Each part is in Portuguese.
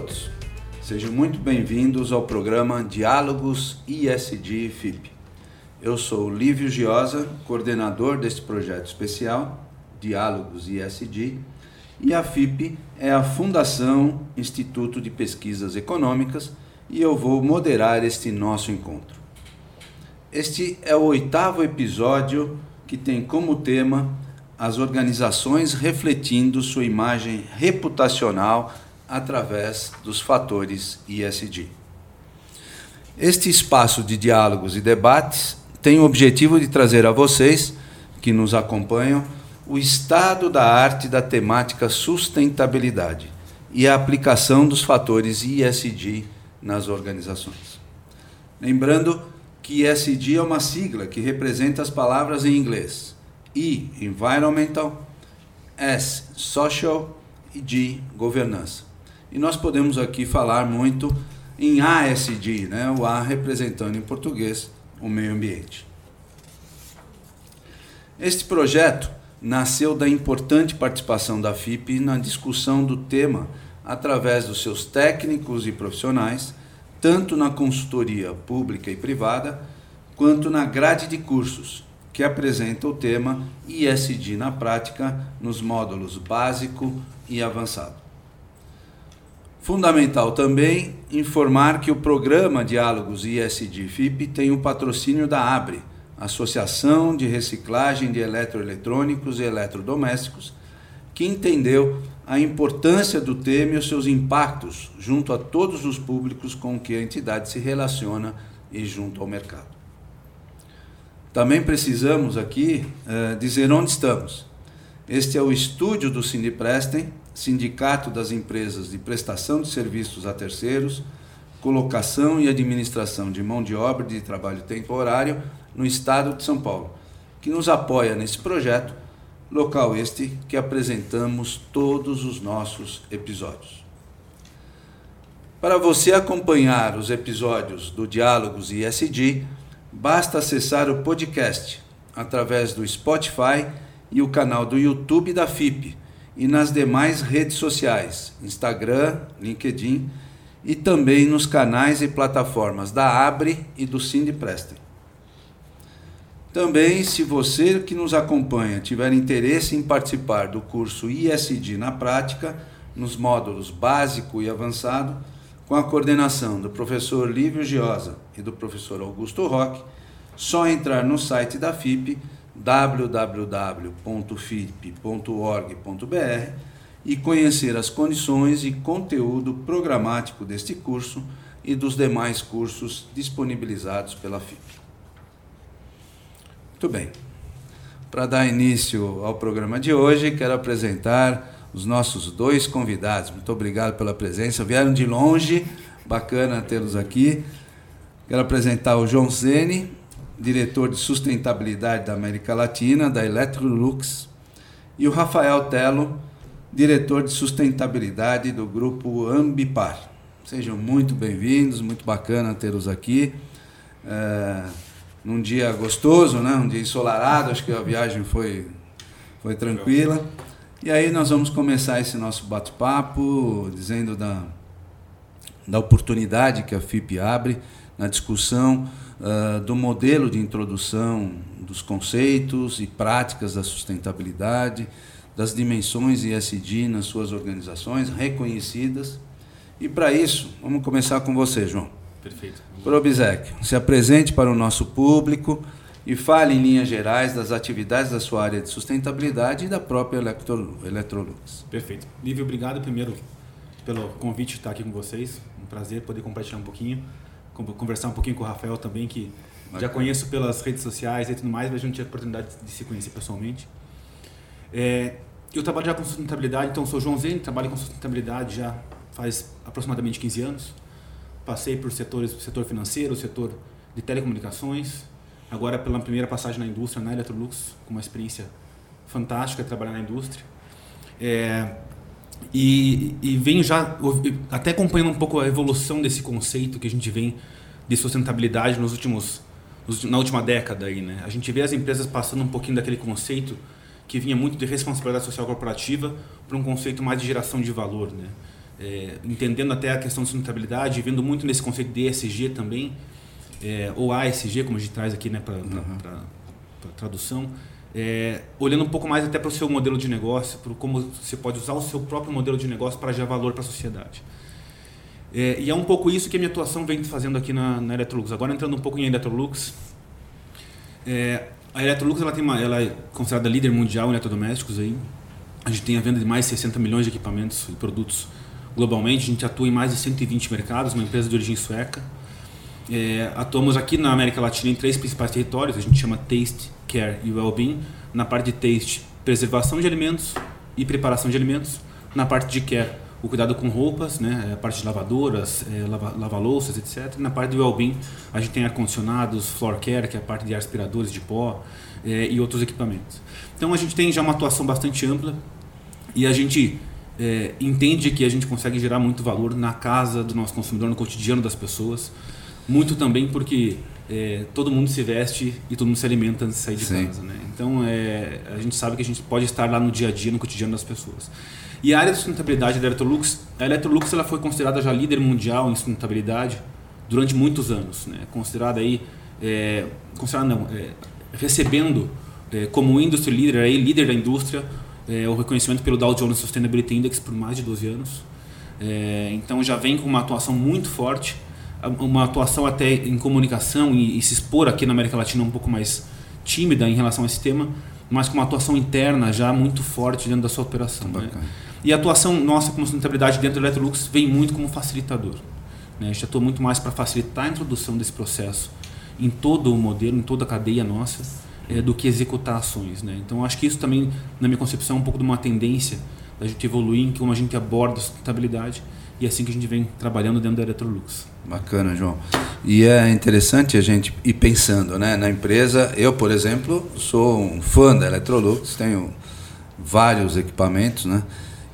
Todos. Sejam muito bem-vindos ao programa Diálogos ISD FIP. Eu sou Lívio Giosa, coordenador deste projeto especial, Diálogos ISD, e a FIP é a Fundação Instituto de Pesquisas Econômicas e eu vou moderar este nosso encontro. Este é o oitavo episódio que tem como tema as organizações refletindo sua imagem reputacional através dos fatores ISD. Este espaço de diálogos e debates tem o objetivo de trazer a vocês, que nos acompanham, o estado da arte da temática sustentabilidade e a aplicação dos fatores ISD nas organizações. Lembrando que ESG é uma sigla que representa as palavras em inglês E, Environmental, S, Social e G, Governança. E nós podemos aqui falar muito em ASD, né? o A representando em português o meio ambiente. Este projeto nasceu da importante participação da FIP na discussão do tema através dos seus técnicos e profissionais tanto na consultoria pública e privada, quanto na grade de cursos, que apresenta o tema ISD na prática nos módulos básico e avançado. Fundamental também informar que o programa Diálogos ISD FIP tem o patrocínio da ABRE, Associação de Reciclagem de Eletroeletrônicos e Eletrodomésticos, que entendeu a importância do tema e os seus impactos junto a todos os públicos com que a entidade se relaciona e junto ao mercado. Também precisamos aqui uh, dizer onde estamos. Este é o estúdio do Sindiprestem, Sindicato das Empresas de Prestação de Serviços a Terceiros, Colocação e Administração de Mão de Obra de Trabalho Temporário no Estado de São Paulo, que nos apoia nesse projeto local este que apresentamos todos os nossos episódios. Para você acompanhar os episódios do Diálogos ISD, basta acessar o podcast através do Spotify e o canal do YouTube da FIP e nas demais redes sociais, Instagram, LinkedIn e também nos canais e plataformas da Abre e do Cindy. Também, se você que nos acompanha tiver interesse em participar do curso ISD na prática, nos módulos básico e avançado, com a coordenação do professor Lívio Giosa e do professor Augusto Roque, só entrar no site da FIP www.fip.org.br e conhecer as condições e conteúdo programático deste curso e dos demais cursos disponibilizados pela FIP. Muito bem. Para dar início ao programa de hoje, quero apresentar os nossos dois convidados. Muito obrigado pela presença. Vieram de longe, bacana tê-los aqui. Quero apresentar o João Zene, diretor de sustentabilidade da América Latina, da Electrolux, e o Rafael Telo, diretor de sustentabilidade do grupo Ambipar. Sejam muito bem-vindos, muito bacana tê-los aqui. É num dia gostoso, né? um dia ensolarado, acho que a viagem foi, foi tranquila. E aí nós vamos começar esse nosso bate-papo dizendo da, da oportunidade que a FIP abre na discussão uh, do modelo de introdução dos conceitos e práticas da sustentabilidade, das dimensões ISD nas suas organizações reconhecidas. E para isso, vamos começar com você, João. Perfeito. Probizek, se apresente para o nosso público e fale em linhas gerais das atividades da sua área de sustentabilidade e da própria Electrolux. Perfeito. Lívio, obrigado primeiro pelo convite de estar aqui com vocês. Um prazer poder compartilhar um pouquinho, conversar um pouquinho com o Rafael também, que já conheço pelas redes sociais e tudo mais, mas a gente tinha a oportunidade de se conhecer pessoalmente. É, eu trabalho já com sustentabilidade, então sou João Zene, trabalho com sustentabilidade já faz aproximadamente 15 anos passei por setores, setor financeiro, setor de telecomunicações, agora pela primeira passagem na indústria, na Electrolux, com uma experiência fantástica trabalhar na indústria. É, e, e venho já até acompanhando um pouco a evolução desse conceito que a gente vem de sustentabilidade nos últimos na última década aí, né? A gente vê as empresas passando um pouquinho daquele conceito que vinha muito de responsabilidade social corporativa para um conceito mais de geração de valor, né? é, entendendo até a questão de sustentabilidade, vendo muito nesse conceito de ESG também, é, ou ASG, como a gente traz aqui né, para uhum. tradução, é, olhando um pouco mais até para o seu modelo de negócio, para como você pode usar o seu próprio modelo de negócio para gerar valor para a sociedade. É, e é um pouco isso que a minha atuação vem fazendo aqui na, na Electrolux. Agora entrando um pouco em Electrolux, é, a Electrolux ela tem uma, ela é considerada líder mundial em eletrodomésticos aí. A gente tem a venda de mais de 60 milhões de equipamentos e produtos globalmente. A gente atua em mais de 120 mercados, uma empresa de origem sueca. É, atuamos aqui na América Latina em três principais territórios, a gente chama Taste, Care e Wellbeing. Na parte de Taste, preservação de alimentos e preparação de alimentos. Na parte de Care, o cuidado com roupas, né, a parte de lavadoras, é, lava, lava-louças, etc. Na parte do Wellbeing, a gente tem ar-condicionados, Floor Care, que é a parte de aspiradores de pó é, e outros equipamentos. Então a gente tem já uma atuação bastante ampla e a gente é, entende que a gente consegue gerar muito valor na casa do nosso consumidor, no cotidiano das pessoas. Muito também porque é, todo mundo se veste e todo mundo se alimenta antes de sair de Sim. casa. Né? Então é, a gente sabe que a gente pode estar lá no dia a dia, no cotidiano das pessoas. E a área de sustentabilidade da Electrolux, a Electrolux ela foi considerada já líder mundial em sustentabilidade durante muitos anos. Né? Considerada aí, é, considerada não, é, recebendo é, como industry leader, aí, líder da indústria, é, o reconhecimento pelo Dow Jones Sustainability Index por mais de 12 anos. Então já vem com uma atuação muito forte, uma atuação até em comunicação e, e, se expor aqui na América Latina um pouco mais tímida em relação a esse tema, mas com uma atuação interna já muito forte dentro da sua operação. Né? E a atuação nossa como sustentabilidade dentro do Electrolux vem muito como facilitador. Né? A gente atua muito mais para facilitar a introdução desse processo em todo o modelo, em toda a cadeia nossa é, do que executar ações. Né? Então, acho que isso também, na minha concepção, é um pouco de uma tendência da gente evoluir em como a gente aborda a sustentabilidade e é assim que a gente vem trabalhando dentro da Electrolux. Bacana, João. E é interessante a gente ir pensando né, na empresa. Eu, por exemplo, sou um fã da Electrolux, tenho vários equipamentos, né?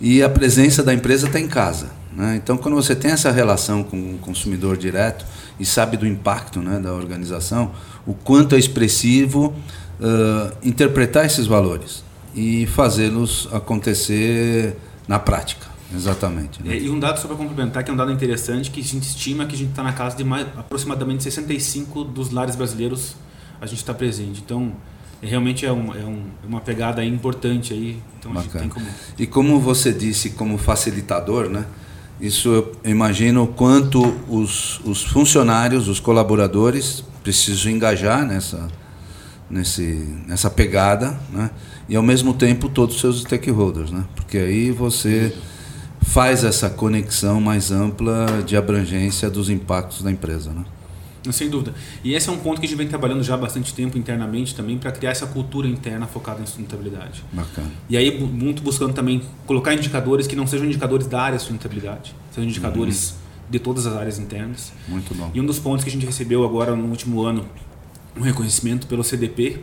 E a presença da empresa está em casa. Né? Então, quando você tem essa relação com o consumidor direto e sabe do impacto né, da organização, o quanto é expressivo uh, interpretar esses valores e fazê-los acontecer na prática. Exatamente. Né? E um dado só para complementar, que é um dado interessante, que a gente estima que a gente está na casa de mais, aproximadamente 65 dos lares brasileiros a gente está presente. Então, é, realmente é, um, é, um, é uma pegada importante aí. Então, Bacana. Como... E como você disse, como facilitador, né? Isso eu imagino o quanto os, os funcionários, os colaboradores precisam engajar nessa, nesse, nessa pegada, né? e ao mesmo tempo todos os seus stakeholders, né? porque aí você faz essa conexão mais ampla de abrangência dos impactos da empresa. Né? Sem dúvida. E esse é um ponto que a gente vem trabalhando já há bastante tempo internamente também para criar essa cultura interna focada em sustentabilidade. Bacana. E aí muito buscando também colocar indicadores que não sejam indicadores da área de sustentabilidade, sejam indicadores uhum. de todas as áreas internas. Muito bom. E um dos pontos que a gente recebeu agora no último ano um reconhecimento pelo CDP,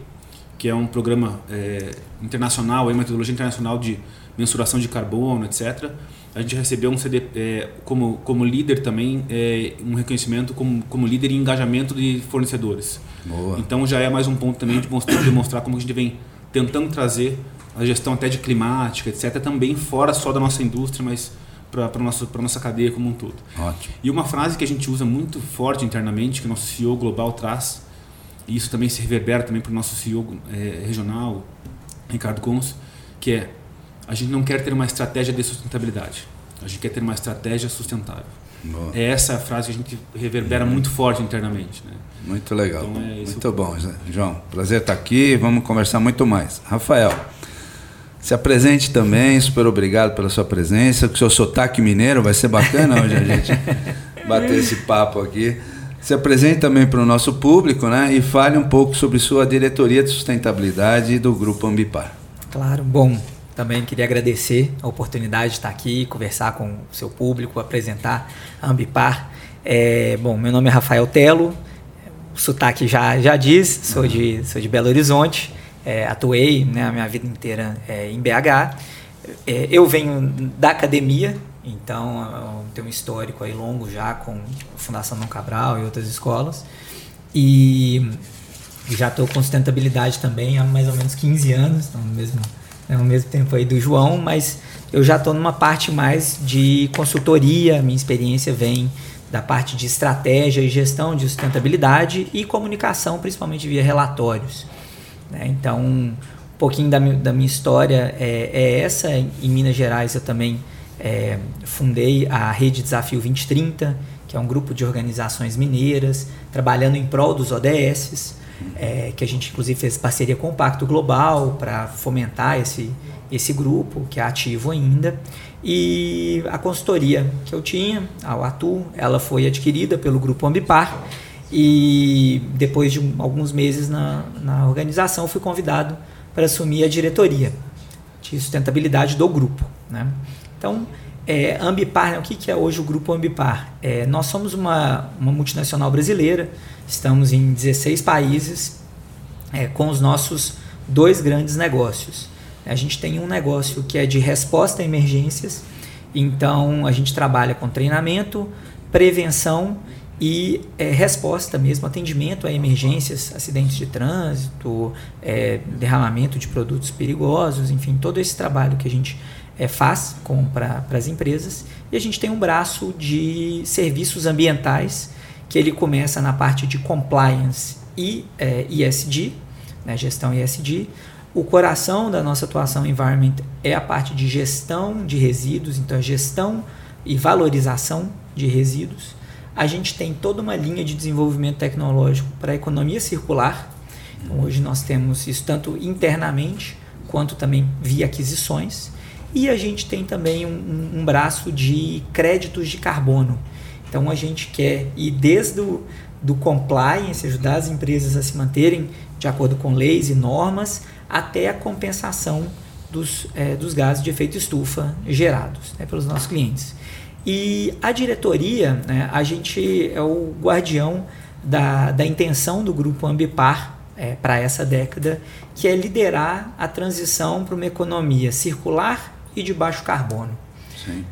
que é um programa é, internacional, uma metodologia internacional de mensuração de carbono, etc a gente recebeu um CD é, como, como líder também, é, um reconhecimento como, como líder em engajamento de fornecedores. Boa. Então já é mais um ponto também de mostrar, demonstrar como a gente vem tentando trazer a gestão até de climática, etc., também fora só da nossa indústria, mas para a nossa, nossa cadeia como um todo. Ótimo. E uma frase que a gente usa muito forte internamente, que o nosso CEO global traz, e isso também se reverbera também para o nosso CEO é, regional, Ricardo Gomes, que é a gente não quer ter uma estratégia de sustentabilidade. A gente quer ter uma estratégia sustentável. Boa. É essa a frase que a gente reverbera muito forte internamente. Né? Muito legal. Então é muito bom, João. Prazer estar aqui. Vamos conversar muito mais. Rafael, se apresente também. Super obrigado pela sua presença. Com o seu sotaque mineiro vai ser bacana hoje a gente bater esse papo aqui. Se apresente também para o nosso público né? e fale um pouco sobre sua diretoria de sustentabilidade do Grupo Ambipar. Claro, bom. Também queria agradecer a oportunidade de estar aqui, conversar com o seu público, apresentar a Ambipar. É, bom, meu nome é Rafael Telo, o sotaque já, já diz, sou de, sou de Belo Horizonte, é, atuei né, a minha vida inteira é, em BH. É, eu venho da academia, então tenho um histórico aí longo já com a Fundação Dom Cabral e outras escolas. E já estou com sustentabilidade também há mais ou menos 15 anos, então mesmo né, ao mesmo tempo aí do João, mas eu já estou numa parte mais de consultoria, minha experiência vem da parte de estratégia e gestão de sustentabilidade e comunicação, principalmente via relatórios. Né? Então, um pouquinho da, da minha história é, é, essa. Em Minas Gerais, eu também é, fundei a Rede Desafio 2030, que é um grupo de organizações mineiras, trabalhando em prol dos ODSs, é, que a gente inclusive fez parceria com o Pacto Global para fomentar esse, esse grupo, que é ativo ainda. E a consultoria que eu tinha, a Atu, ela foi adquirida pelo grupo Ambipar e depois de alguns meses na, na organização fui convidado para assumir a diretoria de sustentabilidade do grupo. Né? Então, é, Ambipar, né? o que, que é hoje o grupo Ambipar? É, nós somos uma, uma multinacional brasileira, estamos em 16 países é, com os nossos dois grandes negócios. A gente tem um negócio que é de resposta a emergências, então a gente trabalha com treinamento, prevenção e é, resposta mesmo, atendimento a emergências, acidentes de trânsito, é, derramamento de produtos perigosos, enfim, todo esse trabalho que a gente é, faz para as empresas. E a gente tem um braço de serviços ambientais, que ele começa na parte de compliance e é, ESG, né, gestão ESG, o coração da nossa atuação environment é a parte de gestão de resíduos, então a gestão e valorização de resíduos. A gente tem toda uma linha de desenvolvimento tecnológico para a economia circular. Então, hoje nós temos isso tanto internamente quanto também via aquisições. E a gente tem também um, um braço de créditos de carbono. Então a gente quer ir desde o do compliance, ajudar as empresas a se manterem de acordo com leis e normas, até a compensação dos, é, dos gases de efeito estufa gerados né, pelos nossos clientes. E a diretoria, né, a gente é o guardião da, da intenção do grupo Ambipar é, para essa década, que é liderar a transição para uma economia circular e de baixo carbono.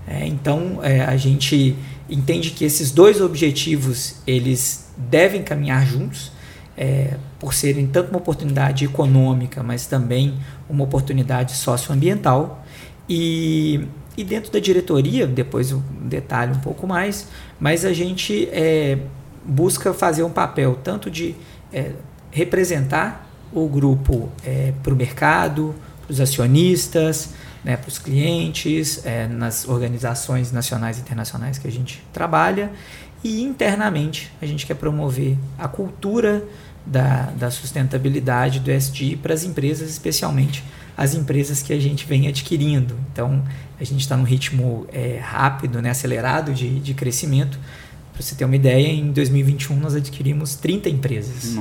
É, então é, a gente entende que esses dois objetivos eles devem caminhar juntos é, por serem tanto uma oportunidade econômica, mas também uma oportunidade socioambiental. E, e dentro da diretoria, depois eu detalho um pouco mais, mas a gente é, busca fazer um papel tanto de é, representar o grupo é, para o mercado, para os acionistas, né, para os clientes, é, nas organizações nacionais e internacionais que a gente trabalha e internamente a gente quer promover a cultura da, da sustentabilidade do SG para as empresas, especialmente as empresas que a gente vem adquirindo. Então a gente está num ritmo é, rápido, né, acelerado de, de crescimento. Para você ter uma ideia, em 2021 nós adquirimos 30 empresas.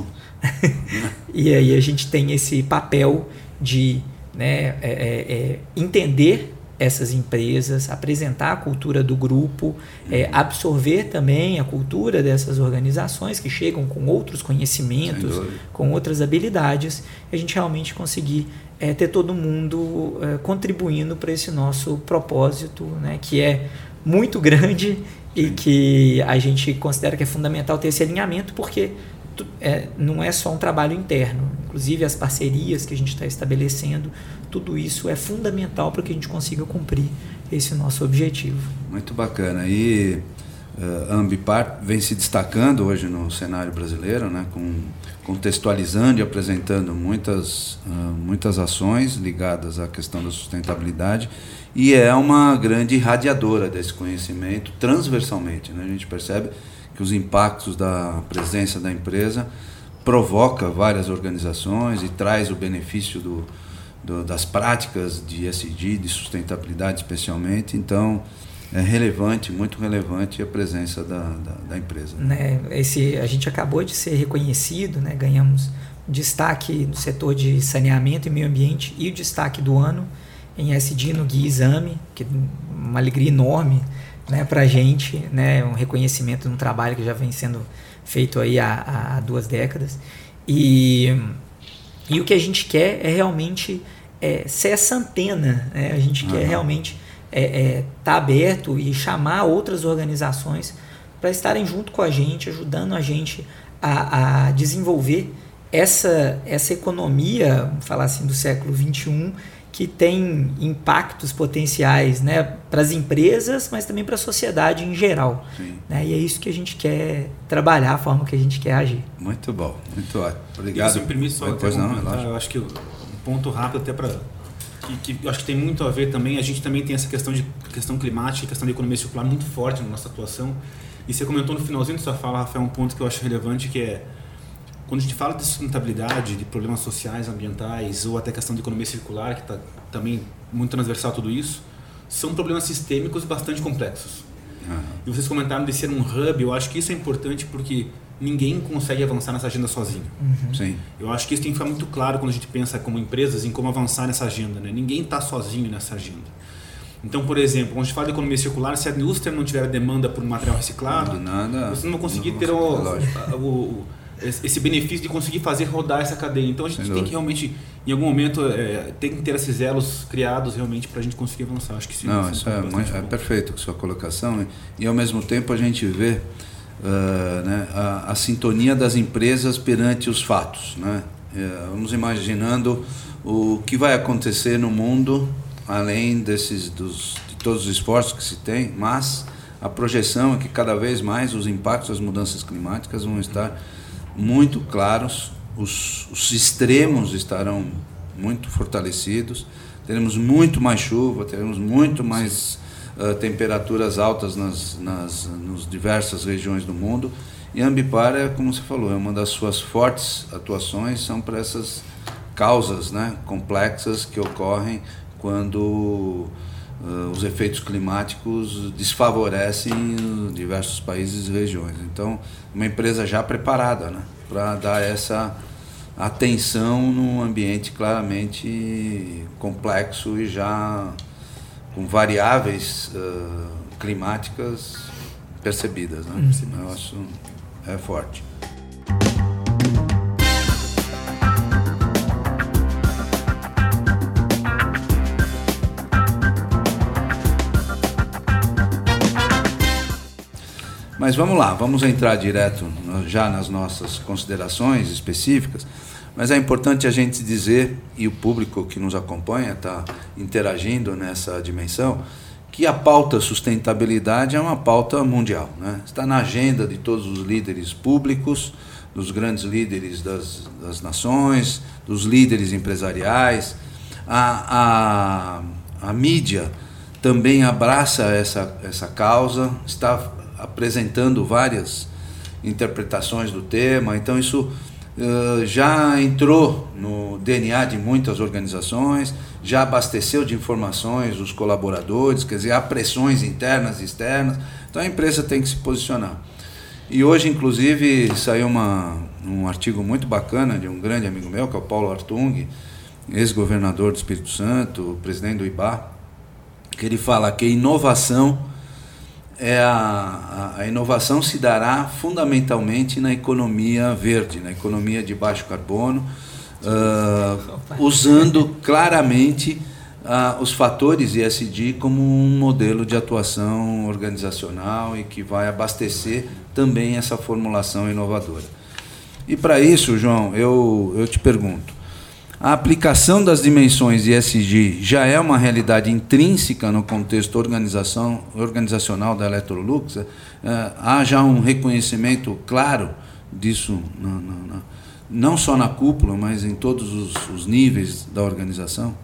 e aí a gente tem esse papel de né, é, é, é entender essas empresas, apresentar a cultura do grupo, é, absorver também a cultura dessas organizações que chegam com outros conhecimentos, com outras habilidades, e a gente realmente conseguir é, ter todo mundo é, contribuindo para esse nosso propósito, né, que é muito grande e que a gente considera que é fundamental ter esse alinhamento, porque é, não é só um trabalho interno, inclusive as parcerias que a gente está estabelecendo, tudo isso é fundamental para que a gente consiga cumprir esse nosso objetivo. Muito bacana. E uh, a Ambipar vem se destacando hoje no cenário brasileiro, né, com, contextualizando e apresentando muitas, uh, muitas ações ligadas à questão da sustentabilidade e é uma grande irradiadora desse conhecimento transversalmente. Né? A gente percebe que os impactos da presença da empresa provoca várias organizações e traz o benefício do, do, das práticas de ESG, de sustentabilidade especialmente. Então, é relevante, muito relevante a presença da, da, da empresa. Né? Esse, a gente acabou de ser reconhecido, né? ganhamos destaque no setor de saneamento e meio ambiente e o destaque do ano em ESG no Guia Exame, que é uma alegria enorme né, para a gente, né, um reconhecimento de um trabalho que já vem sendo feito aí há, há duas décadas. E, e o que a gente quer é realmente é, ser essa antena, né? a gente uhum. quer realmente estar é, é, tá aberto e chamar outras organizações para estarem junto com a gente, ajudando a gente a, a desenvolver essa, essa economia, vamos falar assim, do século XXI, que tem impactos potenciais né, para as empresas, mas também para a sociedade em geral. Né? E é isso que a gente quer trabalhar, a forma que a gente quer agir. Muito bom, muito ótimo. Obrigado. Se me só Depois não, eu acho que um ponto rápido até para que, que, eu acho que tem muito a ver também, a gente também tem essa questão de questão climática, questão de economia circular muito forte na nossa atuação. E você comentou no finalzinho da sua fala, Rafael, um ponto que eu acho relevante, que é quando a gente fala de sustentabilidade, de problemas sociais, ambientais, ou até questão de economia circular, que está também muito transversal tudo isso, são problemas sistêmicos bastante complexos. Uhum. E vocês comentaram de ser um hub, eu acho que isso é importante porque ninguém consegue avançar nessa agenda sozinho. Uhum. Sim. Eu acho que isso tem que ficar muito claro quando a gente pensa como empresas em como avançar nessa agenda. Né? Ninguém está sozinho nessa agenda. Então, por exemplo, quando a gente fala de economia circular, se a indústria não tiver demanda por material reciclado, nada, você não vai conseguir não ter o, o, o esse benefício de conseguir fazer rodar essa cadeia. Então a gente Sem tem que realmente, em algum momento, é, tem que ter esses elos criados realmente para a gente conseguir avançar. Acho que sim. Não, isso é, muito, é perfeito sua colocação e ao mesmo tempo a gente vê uh, né, a, a, sintonia das empresas perante os fatos. Né? Uh, vamos imaginando o que vai acontecer no mundo além desses dos, de todos os esforços que se tem, mas a projeção é que cada vez mais os impactos das mudanças climáticas vão estar muito claros, os, os extremos estarão muito fortalecidos, teremos muito mais chuva, teremos muito mais uh, temperaturas altas nas, nas nos diversas regiões do mundo. E a Ambipar é, como você falou, é uma das suas fortes atuações, são para essas causas né, complexas que ocorrem quando uh, os efeitos climáticos desfavorecem diversos países e regiões. Então, uma empresa já preparada né, para dar essa atenção num ambiente claramente complexo e já com variáveis uh, climáticas percebidas. Né? Uhum. Eu acho é forte. Mas vamos lá, vamos entrar direto já nas nossas considerações específicas. Mas é importante a gente dizer, e o público que nos acompanha está interagindo nessa dimensão, que a pauta sustentabilidade é uma pauta mundial. Né? Está na agenda de todos os líderes públicos, dos grandes líderes das, das nações, dos líderes empresariais. A, a, a mídia também abraça essa, essa causa, está apresentando várias interpretações do tema, então isso uh, já entrou no DNA de muitas organizações, já abasteceu de informações os colaboradores, quer dizer, há pressões internas e externas, então a empresa tem que se posicionar. E hoje, inclusive, saiu uma, um artigo muito bacana de um grande amigo meu, que é o Paulo Artung, ex-governador do Espírito Santo, presidente do IBA, que ele fala que inovação é a, a, inovação se dará fundamentalmente na economia verde, na economia de baixo carbono, uh, usando claramente uh, os fatores ISD como um modelo de atuação organizacional e que vai abastecer também essa formulação inovadora. E para isso, João, eu, eu te pergunto, a aplicação das dimensões ESG já é uma realidade intrínseca no contexto organização, organizacional da Electrolux? É, há já um reconhecimento claro disso, não só na cúpula, mas em todos os, os níveis da organização?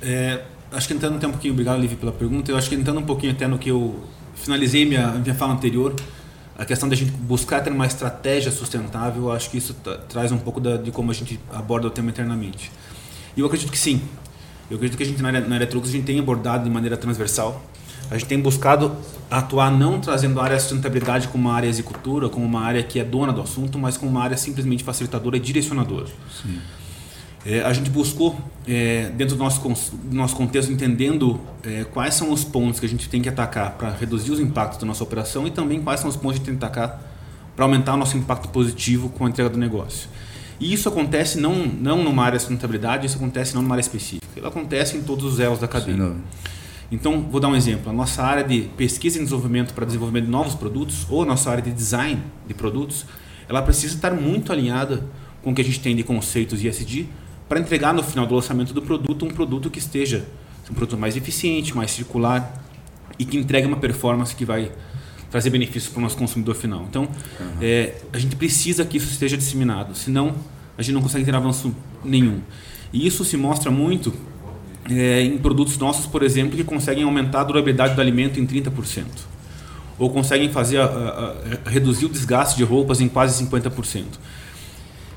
É, acho que entrando até um pouquinho, obrigado, Liv, pela pergunta. Eu acho que entrando um pouquinho até no que eu finalizei minha, minha fala anterior, a questão da gente buscar ter uma estratégia sustentável, acho que isso traz um pouco da, de como a gente aborda o tema internamente. E eu acredito que sim. Eu acredito que a gente na, na Electrolux a gente tem abordado de maneira transversal. A gente tem buscado atuar não trazendo a área de sustentabilidade como uma área executora, como uma área que é dona do assunto, mas como uma área simplesmente facilitadora e direcionadora. Sim. É, a gente buscou, é, dentro do nosso, do nosso contexto, entendendo é, quais são os pontos que a gente tem que atacar para reduzir os impactos da nossa operação e também quais são os pontos que a gente tem que atacar para aumentar o nosso impacto positivo com a entrega do negócio. E isso acontece não, não numa área de sustentabilidade, isso acontece não numa área específica. Ele acontece em todos os elos da cadeia. Então, vou dar um exemplo. A nossa área de pesquisa e desenvolvimento para desenvolvimento de novos produtos, ou a nossa área de design de produtos, ela precisa estar muito alinhada com o que a gente tem de conceitos ISD, para entregar no final do lançamento do produto um produto que esteja um produto mais eficiente, mais circular e que entregue uma performance que vai trazer benefícios para o nosso consumidor final. Então, uhum. é, a gente precisa que isso esteja disseminado, senão a gente não consegue ter avanço nenhum. E isso se mostra muito é, em produtos nossos, por exemplo, que conseguem aumentar a durabilidade do alimento em 30%. Ou conseguem fazer a, a, a reduzir o desgaste de roupas em quase 50%.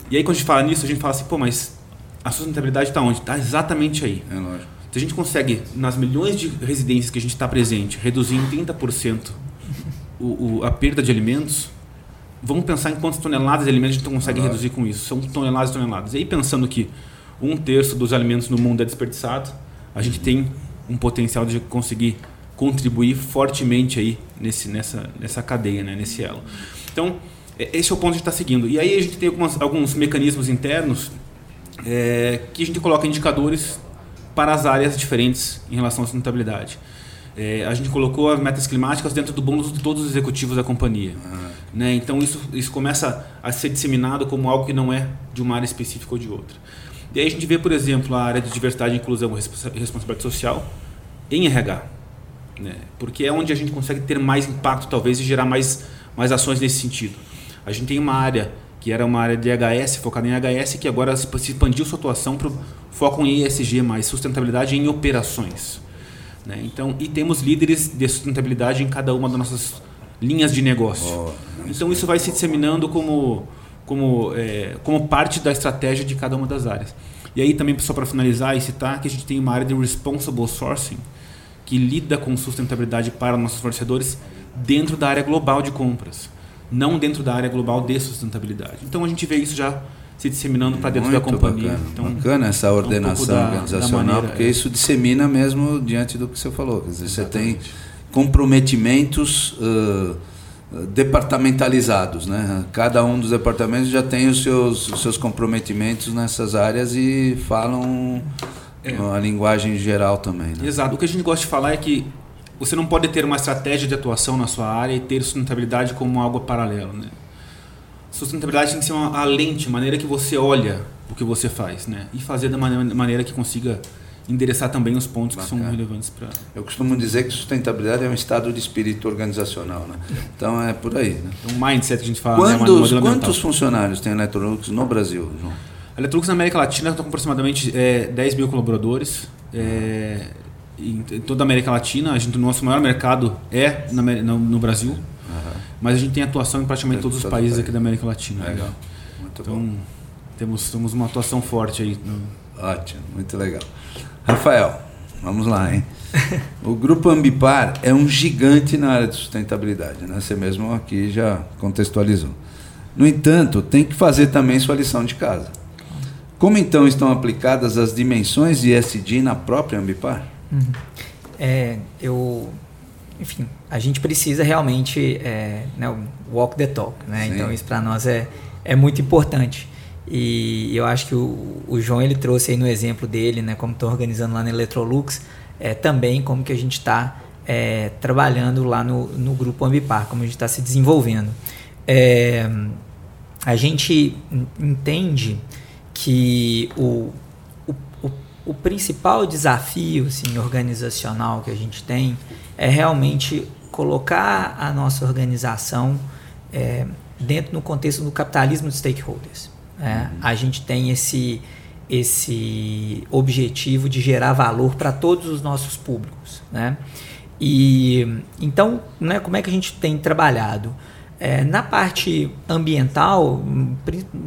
E aí, quando a gente fala nisso, a gente fala assim, pô, mas a sustentabilidade está onde? Está exatamente aí. É lógico. Se a gente consegue, nas milhões de residências que a gente está presente, reduzir em 30% o, o, a perda de alimentos, vamos pensar em quantas toneladas de alimentos a gente consegue claro. reduzir com isso. São toneladas e toneladas. E aí, pensando que um terço dos alimentos no mundo é desperdiçado, a gente tem um potencial de conseguir contribuir fortemente aí nesse, nessa, nessa cadeia, né? nesse elo. Então, é, esse é o ponto que a gente está seguindo. E aí a gente tem algumas, alguns mecanismos internos é, que a gente coloca indicadores para as áreas diferentes em relação à sustentabilidade. É, a gente colocou as metas climáticas dentro do bônus de todos os executivos da companhia. Uhum. Né? Então isso, isso começa a ser disseminado como algo que não é de uma área específica ou de outra. E aí a gente vê, por exemplo, a área de diversidade, inclusão e responsabilidade social em RH. Né? Porque é onde a gente consegue ter mais impacto, talvez, e gerar mais, mais ações nesse sentido. A gente tem uma área que era uma área de HS, focada em HS, que agora se expandiu sua atuação para o foco em ESG, mais sustentabilidade em operações. Né? Então, e temos líderes de sustentabilidade em cada uma das nossas linhas de negócio. Oh, então, isso vai se disseminando como, como, é, como parte da estratégia de cada uma das áreas. E aí, também, só para finalizar e citar, que a gente tem uma área de responsible sourcing, que lida com sustentabilidade para nossos fornecedores dentro da área global de compras não dentro da área global de sustentabilidade. Então a gente vê isso já se disseminando para dentro Muito da companhia. Bacana. Então, bacana essa ordenação um da, organizacional, da maneira, porque é. isso dissemina mesmo diante do que você falou. Quer dizer, você tem comprometimentos uh, departamentalizados, né? Cada um dos departamentos já tem os seus, os seus comprometimentos nessas áreas e falam é. a linguagem geral também. Né? Exato. O que a gente gosta de falar é que você não pode ter uma estratégia de atuação na sua área e ter sustentabilidade como algo paralelo, né? Sustentabilidade tem que ser uma, a lente, a maneira que você olha o que você faz, né? E fazer da maneira, maneira que consiga endereçar também os pontos Bacana. que são relevantes para. Eu costumo dizer que sustentabilidade é um estado de espírito organizacional, né? Então é por aí. Né? É um mindset que a gente fala. Quantos, né? quantos funcionários tem a Electrolux no Brasil, João? A Electrolux na América Latina está com aproximadamente é, 10 mil colaboradores. É, em toda a América Latina. A gente, o nosso maior mercado é na, no, no, Brasil, uhum. mas a gente tem atuação em praticamente todos os países aqui da América Latina. Legal. Muito então, bom. Temos, temos uma atuação forte aí. No... Ótimo, muito legal. Rafael, vamos lá, hein? o Grupo Ambipar é um gigante na área de sustentabilidade, né? Você mesmo aqui já contextualizou. No entanto, tem que fazer também sua lição de casa. Como então estão aplicadas as dimensões de SD na própria Ambipar? Uhum. É, eu, enfim, a gente precisa realmente é, né, walk the talk, né? Sim. Então isso para nós é, é muito importante. E eu acho que o, o João ele trouxe aí no exemplo dele, né, como estou organizando lá na Electrolux, é, também como que a gente está é, trabalhando lá no, no grupo Ambipar, como a gente está se desenvolvendo. É, a gente entende que o, o principal desafio assim, organizacional que a gente tem é realmente colocar a nossa organização é, dentro no contexto do capitalismo de stakeholders. É. A gente tem esse, esse objetivo de gerar valor para todos os nossos públicos. Né? E então, né, como é que a gente tem trabalhado? É, na parte ambiental,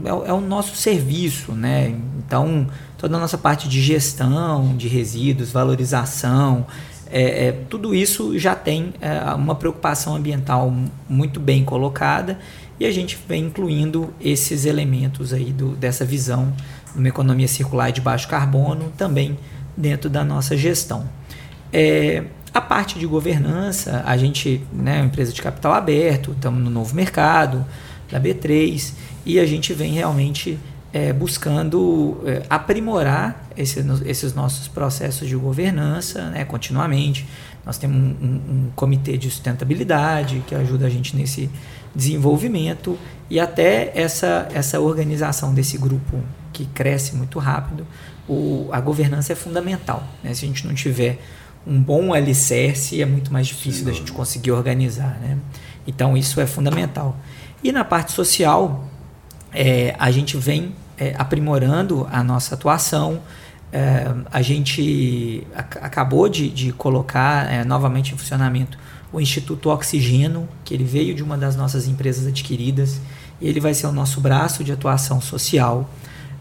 é, é, o nosso serviço, né? Então, toda a nossa parte de gestão de resíduos, valorização, é, é, tudo isso já tem é, uma preocupação ambiental muito bem colocada e a gente vem incluindo esses elementos aí do, dessa visão de uma economia circular de baixo carbono também dentro da nossa gestão. É, a parte de governança, a gente né, é uma empresa de capital aberto, estamos no novo mercado da B3 e a gente vem realmente é, buscando é, aprimorar esse, esses nossos processos de governança né, continuamente. Nós temos um, um, um, comitê de sustentabilidade que ajuda a gente nesse desenvolvimento e até essa, essa organização desse grupo que cresce muito rápido, o, a governança é fundamental. Né? Se a gente não tiver um bom alicerce, é muito mais difícil Sim, da gente conseguir organizar. Né? Então, isso é fundamental. E na parte social, é, a gente vem é, aprimorando a nossa atuação. É, a gente ac acabou de, de colocar é, novamente em funcionamento o Instituto Oxigênio, que ele veio de uma das nossas empresas adquiridas, e ele vai ser o nosso braço de atuação social.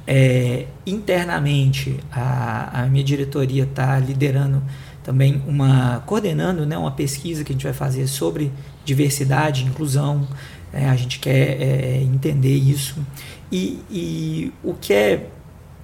É, internamente, a, a minha diretoria está liderando também uma coordenando né, uma pesquisa que a gente vai fazer sobre diversidade inclusão. É, a gente quer é, entender isso. E, e, o que é,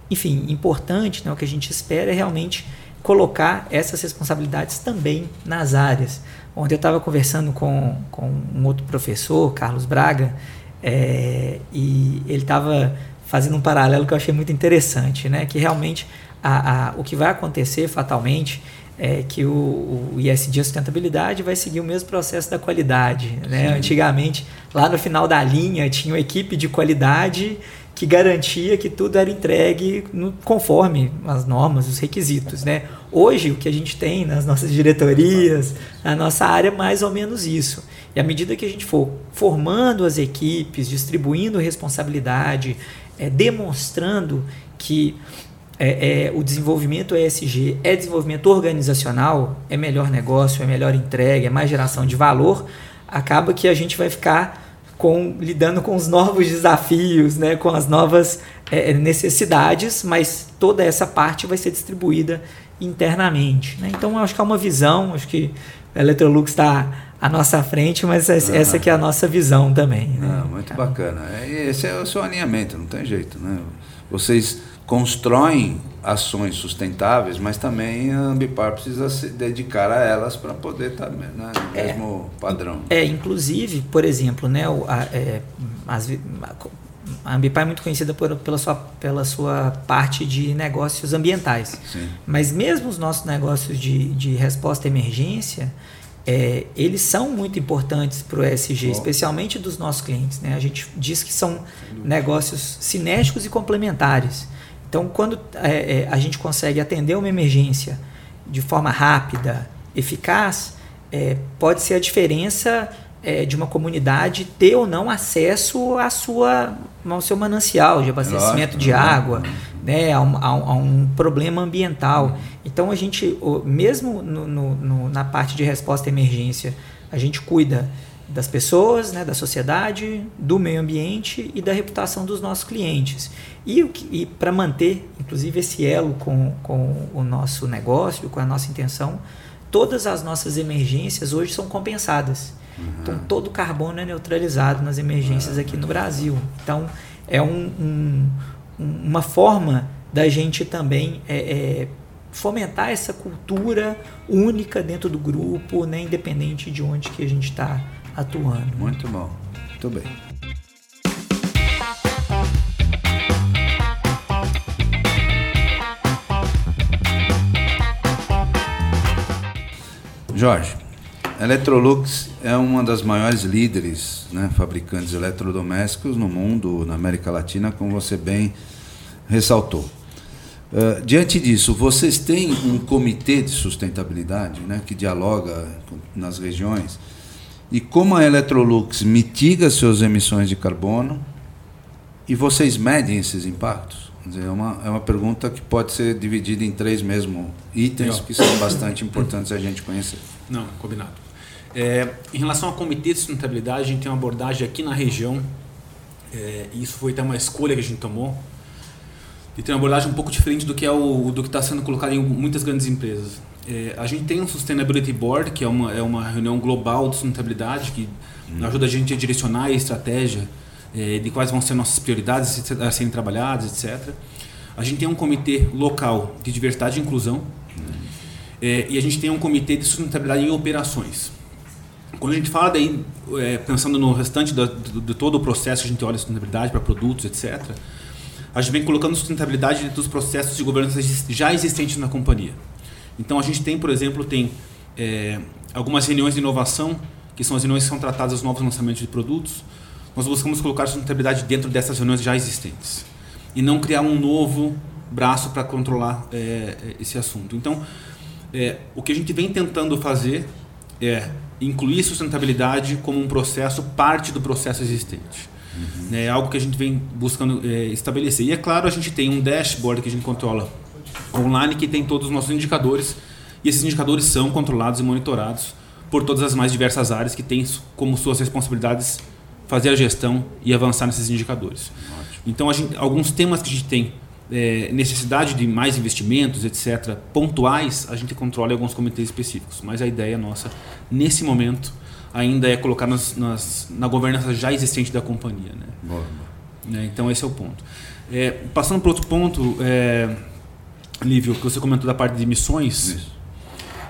enfim, importante, né, o que a gente espera é realmente colocar essas responsabilidades também nas áreas. Ontem eu estava conversando com, com um outro professor, Carlos Braga, é, e ele estava fazendo um paralelo que eu achei muito interessante, né? que realmente a, a, o que vai acontecer fatalmente é que o, o ISD, sustentabilidade, vai seguir o mesmo processo da qualidade. Né? Antigamente, lá no final da linha, tinha uma equipe de qualidade que garantia que tudo era entregue no, conforme as normas, os requisitos. Né? Hoje, o que a gente tem nas nossas diretorias, na nossa área, é mais ou menos isso. E à medida que a gente for formando as equipes, distribuindo responsabilidade, é, demonstrando que é, é, o desenvolvimento ESG é desenvolvimento organizacional, é melhor negócio, é melhor entrega, é mais geração de valor, acaba que a gente vai ficar com, lidando com os novos desafios, né, com as novas é, necessidades, mas toda essa parte vai ser distribuída internamente. Né? Então, acho que é uma visão, acho que a Electrolux está à nossa frente, mas essa, ah, que é a nossa visão também. Né? Ah, muito bacana. É, esse é o seu alinhamento, não tem jeito. Né? Vocês constroem ações sustentáveis, mas também a Ambipar precisa se dedicar a elas para poder estar tá, né, no é, mesmo padrão. É, inclusive, por exemplo, né, a, é, as, a Ambipar é muito conhecida por, pela, sua, pela sua parte de negócios ambientais. Sim. Mas mesmo os nossos negócios de, de resposta à emergência, é, eles são muito importantes para o ESG, especialmente dos nossos clientes. Né? A gente diz que são negócios cinéticos e complementares. Então, quando é, é, a gente consegue atender uma emergência de forma rápida, eficaz, é, pode ser a diferença é, de uma comunidade ter ou não acesso à sua, ao seu manancial de abastecimento de água, né, a um, a, um, problema ambiental. Então, a gente, mesmo no, no, na parte de resposta à emergência, a gente cuida das pessoas, né, da sociedade, do meio ambiente e da reputação dos nossos clientes. E, e para manter, inclusive, esse elo com, com o nosso negócio, com a nossa intenção, todas as nossas emergências hoje são compensadas. Uhum. Então, todo o carbono é neutralizado nas emergências aqui no Brasil. Então, é um, um, uma forma da gente também é, é, fomentar essa cultura única dentro do grupo, né, independente de onde que a gente está atuando. Muito bom. Muito bem. Jorge, a Electrolux é uma das maiores líderes, né, fabricantes de eletrodomésticos no mundo, na América Latina, como você bem ressaltou. Uh, diante disso, vocês têm um comitê de sustentabilidade né, que dialoga nas regiões e como a Electrolux mitiga suas emissões de carbono e vocês medem esses impactos? Dizer, é, uma, é uma pergunta que pode ser dividida em três mesmo itens Legal. que são bastante importantes a gente conhecer. Não, combinado. É, em relação ao comitê de sustentabilidade, a gente tem uma abordagem aqui na região, é, e isso foi até uma escolha que a gente tomou, e tem uma abordagem um pouco diferente do que é o do que está sendo colocado em muitas grandes empresas. É, a gente tem um Sustainability Board, que é uma, é uma reunião global de sustentabilidade, que hum. ajuda a gente a direcionar a estratégia é, de quais vão ser nossas prioridades a serem trabalhadas, etc. A gente tem um comitê local de diversidade e inclusão, hum. é, e a gente tem um comitê de sustentabilidade em operações. Quando a gente fala daí, é, pensando no restante da, de, de todo o processo que a gente olha a sustentabilidade para produtos, etc., a gente vem colocando sustentabilidade dentro dos processos de governança já existentes na companhia. Então a gente tem, por exemplo, tem é, algumas reuniões de inovação, que são as reuniões que são tratadas os novos lançamentos de produtos. Nós buscamos colocar sustentabilidade dentro dessas reuniões já existentes e não criar um novo braço para controlar é, esse assunto. Então, é, o que a gente vem tentando fazer é incluir sustentabilidade como um processo, parte do processo existente. Uhum. É algo que a gente vem buscando é, estabelecer. E é claro, a gente tem um dashboard que a gente controla online que tem todos os nossos indicadores e esses indicadores são controlados e monitorados por todas as mais diversas áreas que têm como suas responsabilidades fazer a gestão e avançar nesses indicadores. Ótimo. Então, gente, alguns temas que a gente tem é, necessidade de mais investimentos, etc., pontuais, a gente controla em alguns comitês específicos. Mas a ideia nossa, nesse momento, ainda é colocar nas, nas, na governança já existente da companhia. Né? Boa, boa. É, então, esse é o ponto. É, passando para outro ponto, é, Lívio, que você comentou da parte de emissões,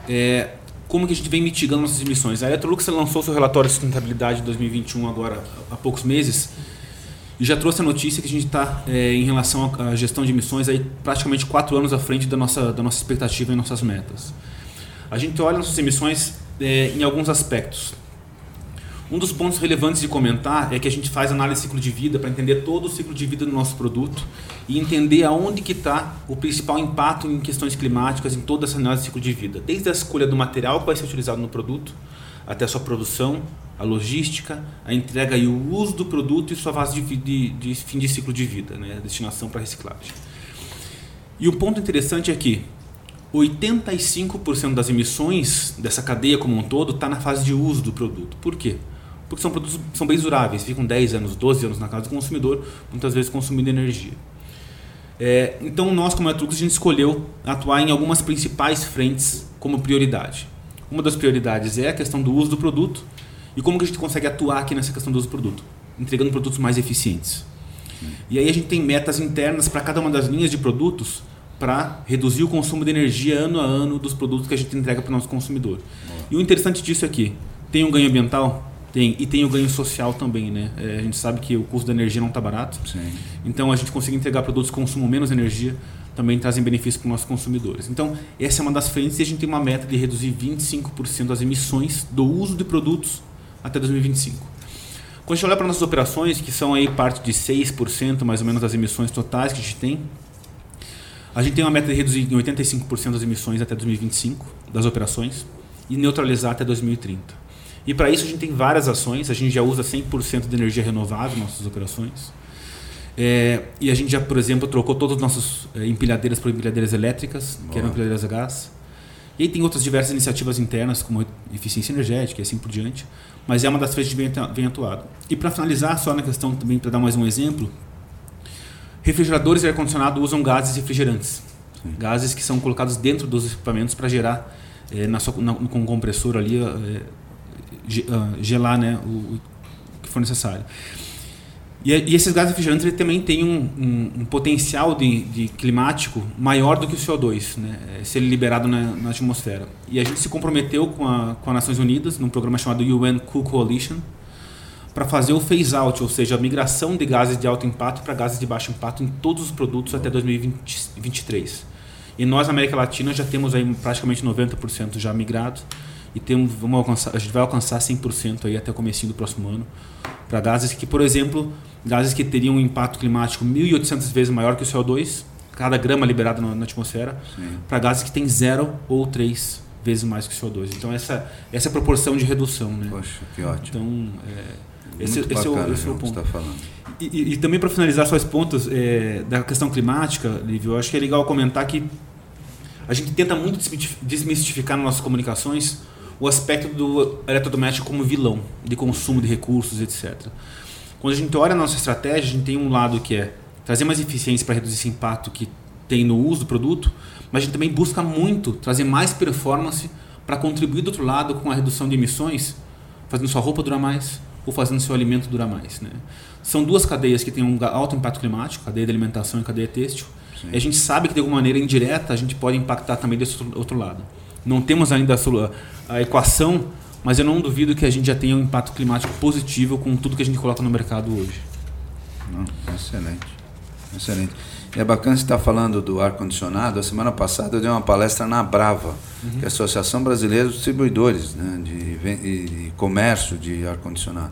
é, como que a gente vem mitigando nossas emissões? A Electrolux lançou seu relatório de sustentabilidade de 2021 agora há poucos meses e já trouxe a notícia que a gente está é, em relação à gestão de emissões aí praticamente quatro anos à frente da nossa, da nossa expectativa e nossas metas. A gente olha nossas emissões é, em alguns aspectos. Um dos pontos relevantes de comentar é que a gente faz análise de ciclo de vida para entender todo o ciclo de vida do nosso produto e entender aonde que está o principal impacto em questões climáticas em toda essa análise de ciclo de vida, desde a escolha do material que vai ser utilizado no produto até a sua produção, a logística, a entrega e o uso do produto e sua fase de, de, de fim de ciclo de vida, né, a destinação para reciclagem. E o ponto interessante é que 85% das emissões dessa cadeia como um todo está na fase de uso do produto. Por quê? Porque são produtos são bens duráveis, ficam 10 anos, 12 anos na casa do consumidor, muitas vezes consumindo energia. É, então nós, como Etrux, a gente escolheu atuar em algumas principais frentes como prioridade. Uma das prioridades é a questão do uso do produto e como que a gente consegue atuar aqui nessa questão do uso do produto, entregando produtos mais eficientes. E aí a gente tem metas internas para cada uma das linhas de produtos para reduzir o consumo de energia ano a ano dos produtos que a gente entrega para o nosso consumidor. E o interessante disso é que tem um ganho ambiental, tem, e tem o ganho social também, né? É, a gente sabe que o custo da energia não está barato. Sim. Então a gente consegue entregar produtos que consumam menos energia também trazem benefícios para os nossos consumidores. Então essa é uma das frentes e a gente tem uma meta de reduzir 25% das emissões do uso de produtos até 2025. Quando a gente olha para nossas operações, que são aí parte de 6% mais ou menos das emissões totais que a gente tem, a gente tem uma meta de reduzir em 85% das emissões até 2025 das operações e neutralizar até 2030. E para isso a gente tem várias ações, a gente já usa 100% de energia renovável nas nossas operações. É, e a gente já, por exemplo, trocou todas as nossas é, empilhadeiras por empilhadeiras elétricas, Boa. que eram empilhadeiras a gás. E aí tem outras diversas iniciativas internas, como eficiência energética e assim por diante. Mas é uma das frentes que vem, atuado. E para finalizar, só na questão também, para dar mais um exemplo, refrigeradores e ar-condicionado usam gases refrigerantes. Sim. Gases que são colocados dentro dos equipamentos para gerar, é, na sua, na, com o compressor ali, é, gelar né, o, o, que for necessário. E, e esses gases refrigerantes ele também têm um, um, um potencial de, de, climático maior do que o CO2, né, é, se ele é liberado na, na, atmosfera. E a gente se comprometeu com, a, com as Nações Unidas, num programa chamado UN Cool Coalition, para fazer o phase out, ou seja, a migração de gases de alto impacto para gases de baixo impacto em todos os produtos até 2023. E nós, na América Latina, já temos aí praticamente 90% já migrado e temos, vamos alcançar, a gente vai alcançar 100% aí até o começo do próximo ano para gases que, por exemplo, gases que teriam um impacto climático 1.800 vezes maior que o CO2, cada grama liberado na, na atmosfera, para gases que têm zero ou três vezes mais que o CO2. Então essa essa é a proporção de redução, né? Poxa, que ótimo. Então é, esse, esse, é o, esse é o ponto. Tá falando. E, e, e, também para finalizar só os pontos é, da questão climática, Lívio, eu acho que é legal comentar que a gente tenta muito desmistificar nas nossas comunicações o aspecto do eletrodoméstico como vilão de consumo de recursos, etc. Quando a gente olha a nossa estratégia, a gente tem um lado que é trazer mais eficiência para reduzir esse impacto que tem no uso do produto, mas a gente também busca muito trazer mais performance para contribuir do outro lado com a redução de emissões, fazendo sua roupa durar mais ou fazendo seu alimento durar mais. Né? São duas cadeias que têm um alto impacto climático, cadeia de alimentação e cadeia têxtil, Sim. e a gente sabe que de alguma maneira indireta a gente pode impactar também desse outro lado. Não temos ainda a, a equação, mas eu não duvido que a gente já tenha um impacto climático positivo com tudo que a gente coloca no mercado hoje. Não, excelente. excelente. E é bacana você estar falando do ar-condicionado. A semana passada eu dei uma palestra na Brava, uhum. que é a Associação Brasileira dos Distribuidores né, de, de comércio de ar-condicionado.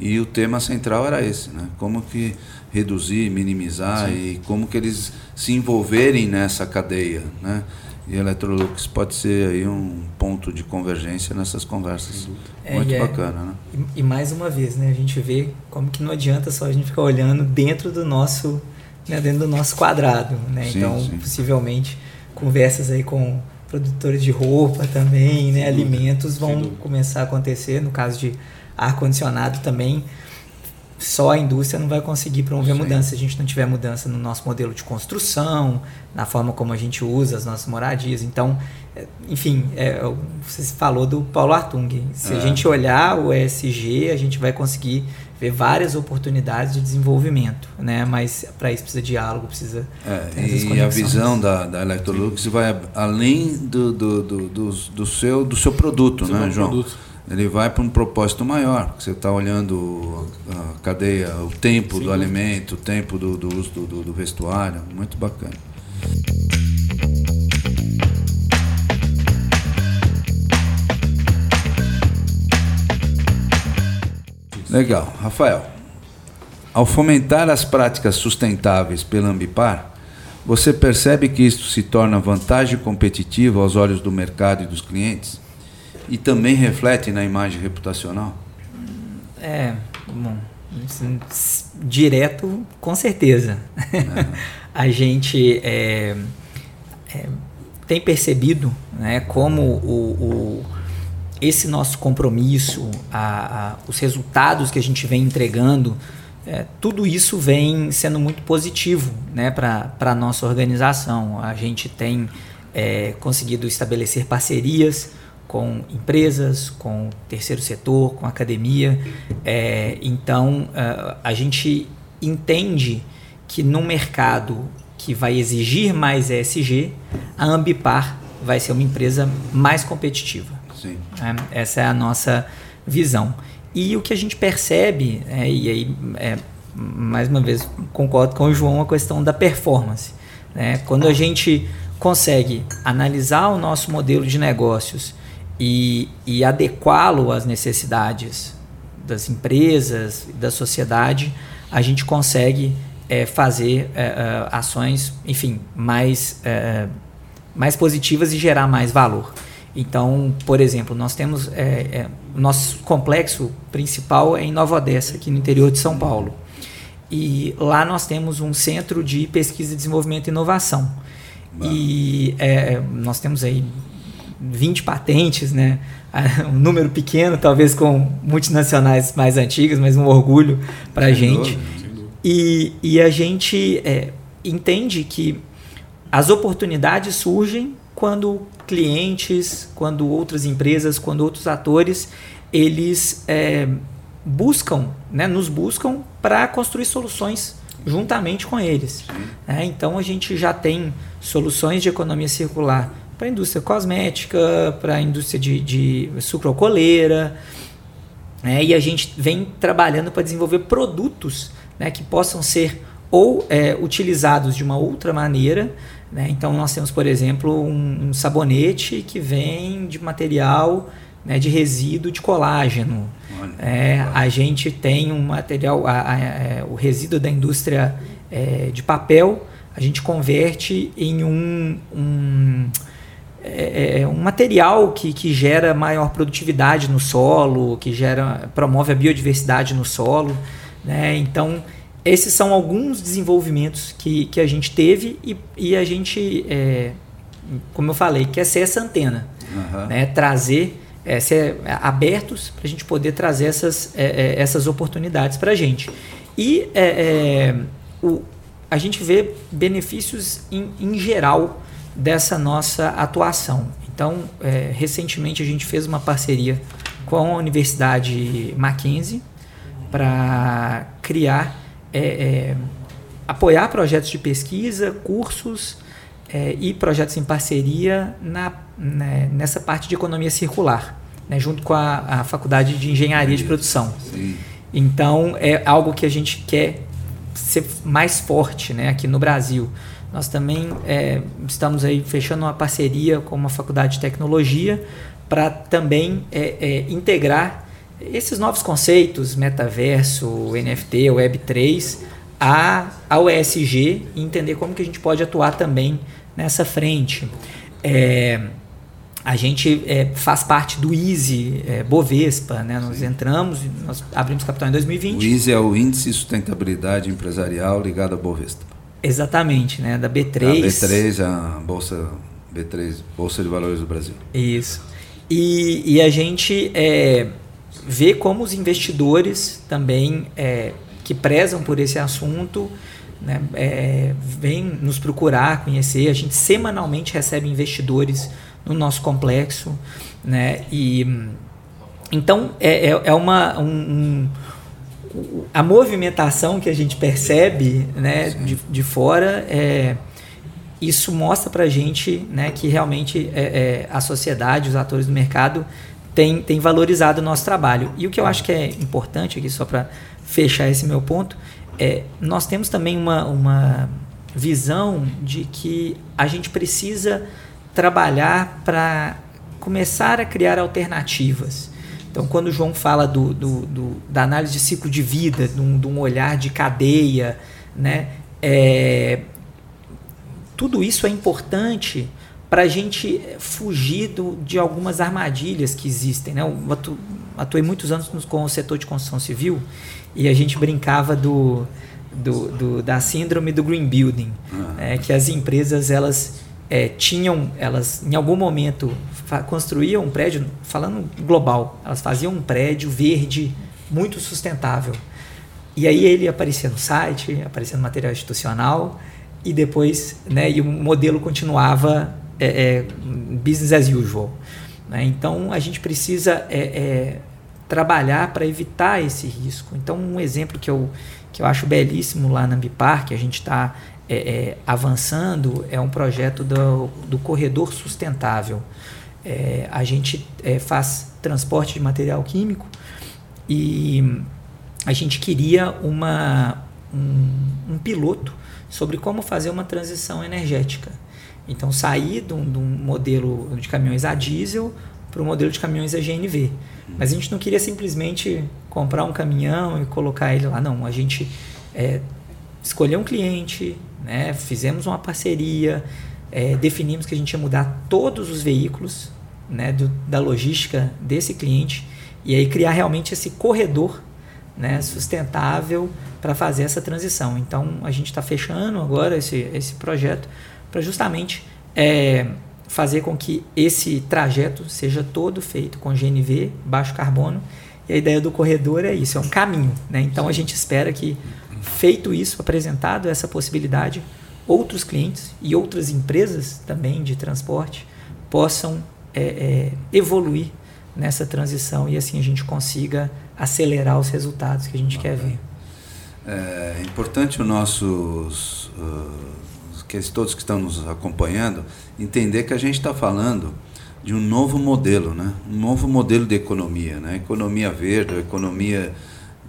E o tema central era esse, né? Como que reduzir, minimizar Sim. e como que eles se envolverem nessa cadeia, né? E a Electrolux pode ser aí um ponto de convergência nessas conversas. É, Muito é, bacana, né? E, e, mais uma vez, né, a gente vê como que não adianta só a gente ficar olhando dentro do nosso, né, dentro do nosso quadrado, né? Sim, então, sim. possivelmente conversas aí com produtores de roupa também, né, alimentos vão começar a acontecer, no caso de ar condicionado também só a indústria não vai conseguir promover Sim. mudança se a gente não tiver mudança no nosso modelo de construção, na forma como a gente usa as nossas moradias. Então, é, enfim, é, você falou do Paulo Artung. Se é. a gente olhar o ESG, a gente vai conseguir ver várias oportunidades de desenvolvimento, né? Mas para isso precisa de diálogo, precisa. É, e a visão da, da Electrolux vai além do, do, do, do, do seu, do seu produto, seu né, João? Produto ele vai para um propósito maior. Você está olhando a cadeia, o tempo Sim. do alimento, o tempo do, do uso do, do, vestuário. Muito bacana. Legal. Rafael, ao fomentar as práticas sustentáveis pela Ambipar, você percebe que isso se torna vantagem competitiva aos olhos do mercado e dos clientes? E também reflete na imagem reputacional? É, bom, direto, com certeza. É. a gente é, é, tem percebido né, como o, o, esse nosso compromisso, a, a, os resultados que a gente vem entregando, é, tudo isso vem sendo muito positivo né, para a nossa organização. A gente tem é, conseguido estabelecer parcerias com empresas, com terceiro setor, com academia. É, então, uh, a gente entende que no mercado que vai exigir mais ESG, a Ambipar vai ser uma empresa mais competitiva. Sim. É, essa é a nossa visão. E o que a gente percebe, é, e aí, é, mais uma vez, concordo com o João, a questão da performance. Né? Quando a gente consegue analisar o nosso modelo de negócios e, e adequá-lo às necessidades das empresas, da sociedade, a gente consegue é, fazer é, é, ações, enfim, mais, é, mais positivas e gerar mais valor. Então, por exemplo, nós temos é, é, o nosso complexo principal é em Nova Odessa, aqui no interior de São Paulo. E lá nós temos um centro de pesquisa, desenvolvimento e inovação. E nós temos aí 20 patentes, né? Um número pequeno, talvez com multinacionais mais antigas, mas um orgulho para a gente. E, e a gente é, entende que as oportunidades surgem quando clientes, quando outras empresas, quando outros atores, eles é, buscam, né, nos buscam para construir soluções juntamente com eles. É, então a gente já tem soluções de economia circular para a indústria cosmética, para a indústria de, de sucrocoleira. Né? E a gente vem trabalhando para desenvolver produtos né, que possam ser ou é, utilizados de uma outra maneira. Né? Então, nós temos, por exemplo, um, um sabonete que vem de material né, de resíduo de colágeno. É, a gente tem um material, a, a, a, é, o resíduo da indústria é, de papel, a gente converte em um, um é, é um material que, que gera maior produtividade no solo, que gera promove a biodiversidade no solo. Né? Então, esses são alguns desenvolvimentos que, que a gente teve e, e a gente, é, como eu falei, quer ser essa antena, uhum. né? trazer, é, ser abertos para a gente poder trazer essas, é, é essas oportunidades para a gente. E é, é, o, a gente vê benefícios em, em geral dessa nossa atuação. Então, é, recentemente a gente fez uma parceria com a Universidade Mackenzie para criar, é, é, apoiar projetos de pesquisa, cursos é, e projetos em parceria na, né, nessa parte de economia circular, né, junto com a, a, Faculdade de Engenharia de Produção. Sim. Então, é algo que a gente quer ser mais forte né, aqui no Brasil. Nós também é, estamos aí fechando uma parceria com uma faculdade de tecnologia para também é, é, integrar esses novos conceitos, metaverso, NFT, Web3, a, ao ESG e entender como que a gente pode atuar também nessa frente. É, a gente é, faz parte do Easy é, Bovespa, né? Nós Sim. entramos, nós abrimos capital em 2020. O Easy é o Índice de Sustentabilidade Empresarial ligado à Bovespa. Exatamente, né? Da B3. A B3, a Bolsa B3, Bolsa de Valores do Brasil. Isso. E, e a gente é, vê como os investidores também é, que prezam por esse assunto né, é, vêm nos procurar, conhecer. A gente semanalmente recebe investidores no nosso complexo, né? E então é, é, é uma um, um, a movimentação que a gente percebe, né, de, de fora é isso mostra para a gente né, que realmente é, é, a sociedade, os atores do mercado têm tem valorizado o nosso trabalho. E o que eu acho que é importante aqui, só para fechar esse meu ponto, é nós temos também uma, uma visão de que a gente precisa trabalhar para começar a criar alternativas. Então, quando o João fala do, do, do da análise de ciclo de vida, de um, de um olhar de cadeia, né, é, tudo isso é importante para a gente fugir do, de algumas armadilhas que existem. Né? Eu atu, atuei muitos anos com o setor de construção civil e a gente brincava do, do, do da síndrome do green building, uhum. é, que as empresas elas é, tinham, elas em algum momento construíam um prédio, falando global, elas faziam um prédio verde muito sustentável. E aí ele aparecia no site, aparecia no material institucional e depois, né, e o modelo continuava é, é, business as usual. Né? Então a gente precisa é, é trabalhar para evitar esse risco. Então um exemplo que eu, que eu acho belíssimo lá na Ambipar, que a gente está é, é, avançando é um projeto do, do corredor sustentável. É, a gente é, faz transporte de material químico e a gente queria uma, um, um, piloto sobre como fazer uma transição energética. Então, sair de um, de um modelo de caminhões a diesel para o modelo de caminhões a GNV. Mas a gente não queria simplesmente comprar um caminhão e colocar ele lá, não. A gente é, escolheu um cliente, né? Fizemos uma parceria, é, definimos que a gente ia mudar todos os veículos né, do, da logística desse cliente e aí criar realmente esse corredor né, sustentável para fazer essa transição. Então a gente está fechando agora esse, esse projeto para justamente é, fazer com que esse trajeto seja todo feito com GNV, baixo carbono. E a ideia do corredor é isso, é um caminho. Né? Então a gente espera que feito isso, apresentado essa possibilidade, outros clientes e outras empresas também de transporte possam é, é, evoluir nessa transição e assim a gente consiga acelerar os resultados que a gente quer ver. É importante os nossos, uh, todos que estão nos acompanhando, entender que a gente está falando de um novo modelo, né? um novo modelo de economia. Né? Economia verde, economia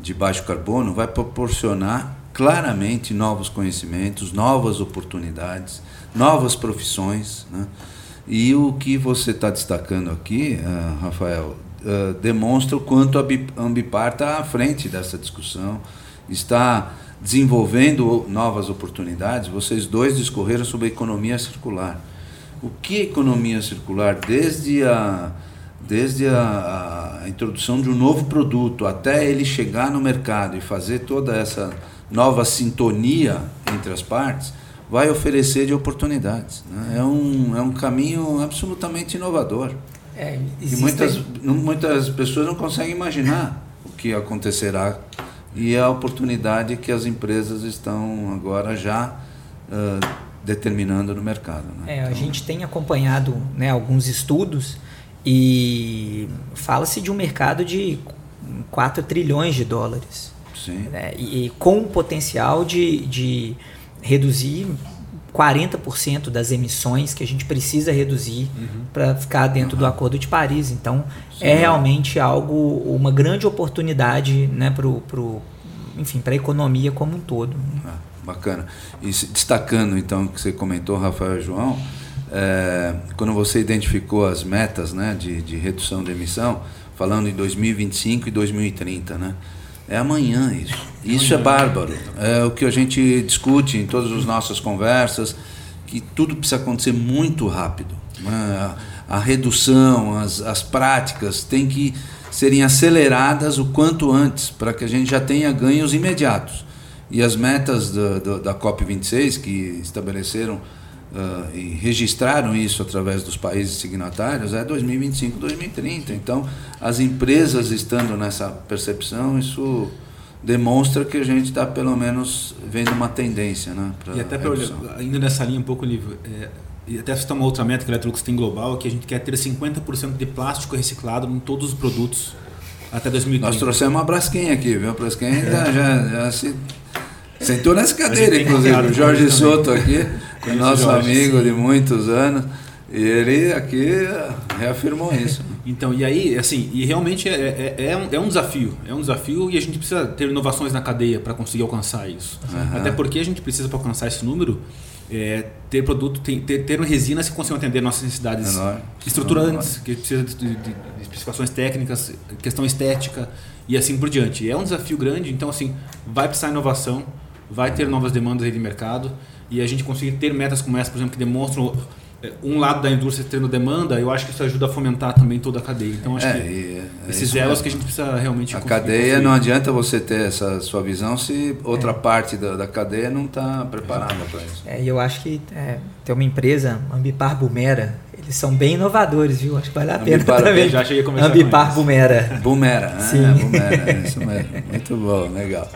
de baixo carbono vai proporcionar claramente novos conhecimentos, novas oportunidades, novas profissões. Né? E o que você está destacando aqui, uh, Rafael, uh, demonstra o quanto a Ambipar está à frente dessa discussão, está desenvolvendo novas oportunidades. Vocês dois discorreram sobre a economia circular. O que é economia circular? Desde a desde a, a, introdução de um novo produto até ele chegar no mercado e fazer toda essa nova sintonia entre as partes, vai oferecer de oportunidades. Né? É, um, é um caminho absolutamente inovador. É, e muitas, muitas pessoas não conseguem imaginar o que acontecerá e a oportunidade que as empresas estão agora já uh, determinando no mercado. Né? É, então, a gente tem acompanhado né, alguns estudos e fala-se de um mercado de 4 trilhões de dólares. Sim. Né? E, e, com o potencial de, de reduzir 40% das emissões que a gente precisa reduzir uhum. para ficar dentro uhum. do Acordo de Paris. Então, Sim. é realmente algo, uma grande oportunidade né, para o enfim, a economia como um todo. Ah, bacana. E destacando então o que você comentou, Rafael e João, é, quando você identificou as metas né, de, de redução de emissão, falando em 2025 e 2030, né? É amanhã isso. Isso é bárbaro. É o que a gente discute em todas as nossas conversas, que tudo precisa acontecer muito rápido. Né? A, a redução, as, as práticas têm que serem aceleradas o quanto antes, para que a gente já tenha ganhos imediatos. E as metas da, da, da COP26, que estabeleceram uh, e registraram isso através dos países signatários é 2025, 2030. Então, as empresas estando nessa percepção, isso demonstra que a gente está pelo menos vendo uma tendência, né? E até para ainda nessa linha um pouco livre, é, e até citar uma outra meta que a Electrolux tem global, que a gente quer ter 50% de plástico reciclado em todos os produtos até 2030. Nós trouxemos uma Braskem aqui, viu? A Braskem já, já, já se sentou nessa cadeira, inclusive. O Jorge Soto aqui, nosso Jorge, amigo sim. de muitos anos. E ele aqui reafirmou isso. Então, e aí, assim, e realmente é, é, é, um, é um desafio. É um desafio e a gente precisa ter inovações na cadeia para conseguir alcançar isso. Uhum. Até porque a gente precisa, para alcançar esse número, é, ter produto, ter, ter, resinas que consigam atender nossas necessidades Menor. estruturantes, que precisa de, de, de, especificações técnicas, questão estética e assim por diante. É um desafio grande, então, assim, vai precisar inovação, vai ter novas demandas aí de mercado e a gente conseguir ter metas como essa, por exemplo, que demonstram é, um lado da indústria tendo demanda, eu acho que isso ajuda a fomentar também toda a cadeia. Então acho é, que é, esses elos que a gente precisa realmente A cadeia construir. não adianta você ter essa sua visão se outra é. parte da, da cadeia não está preparada para isso. É, e eu acho que é, tem uma empresa, Ambipar Bumera, eles são bem inovadores, viu? Acho que vale a pena Ambipar, também. Já cheguei a começar Ambipar Bumera. Bumera, Sim. Ah, Bumera, isso mesmo. Muito bom, legal.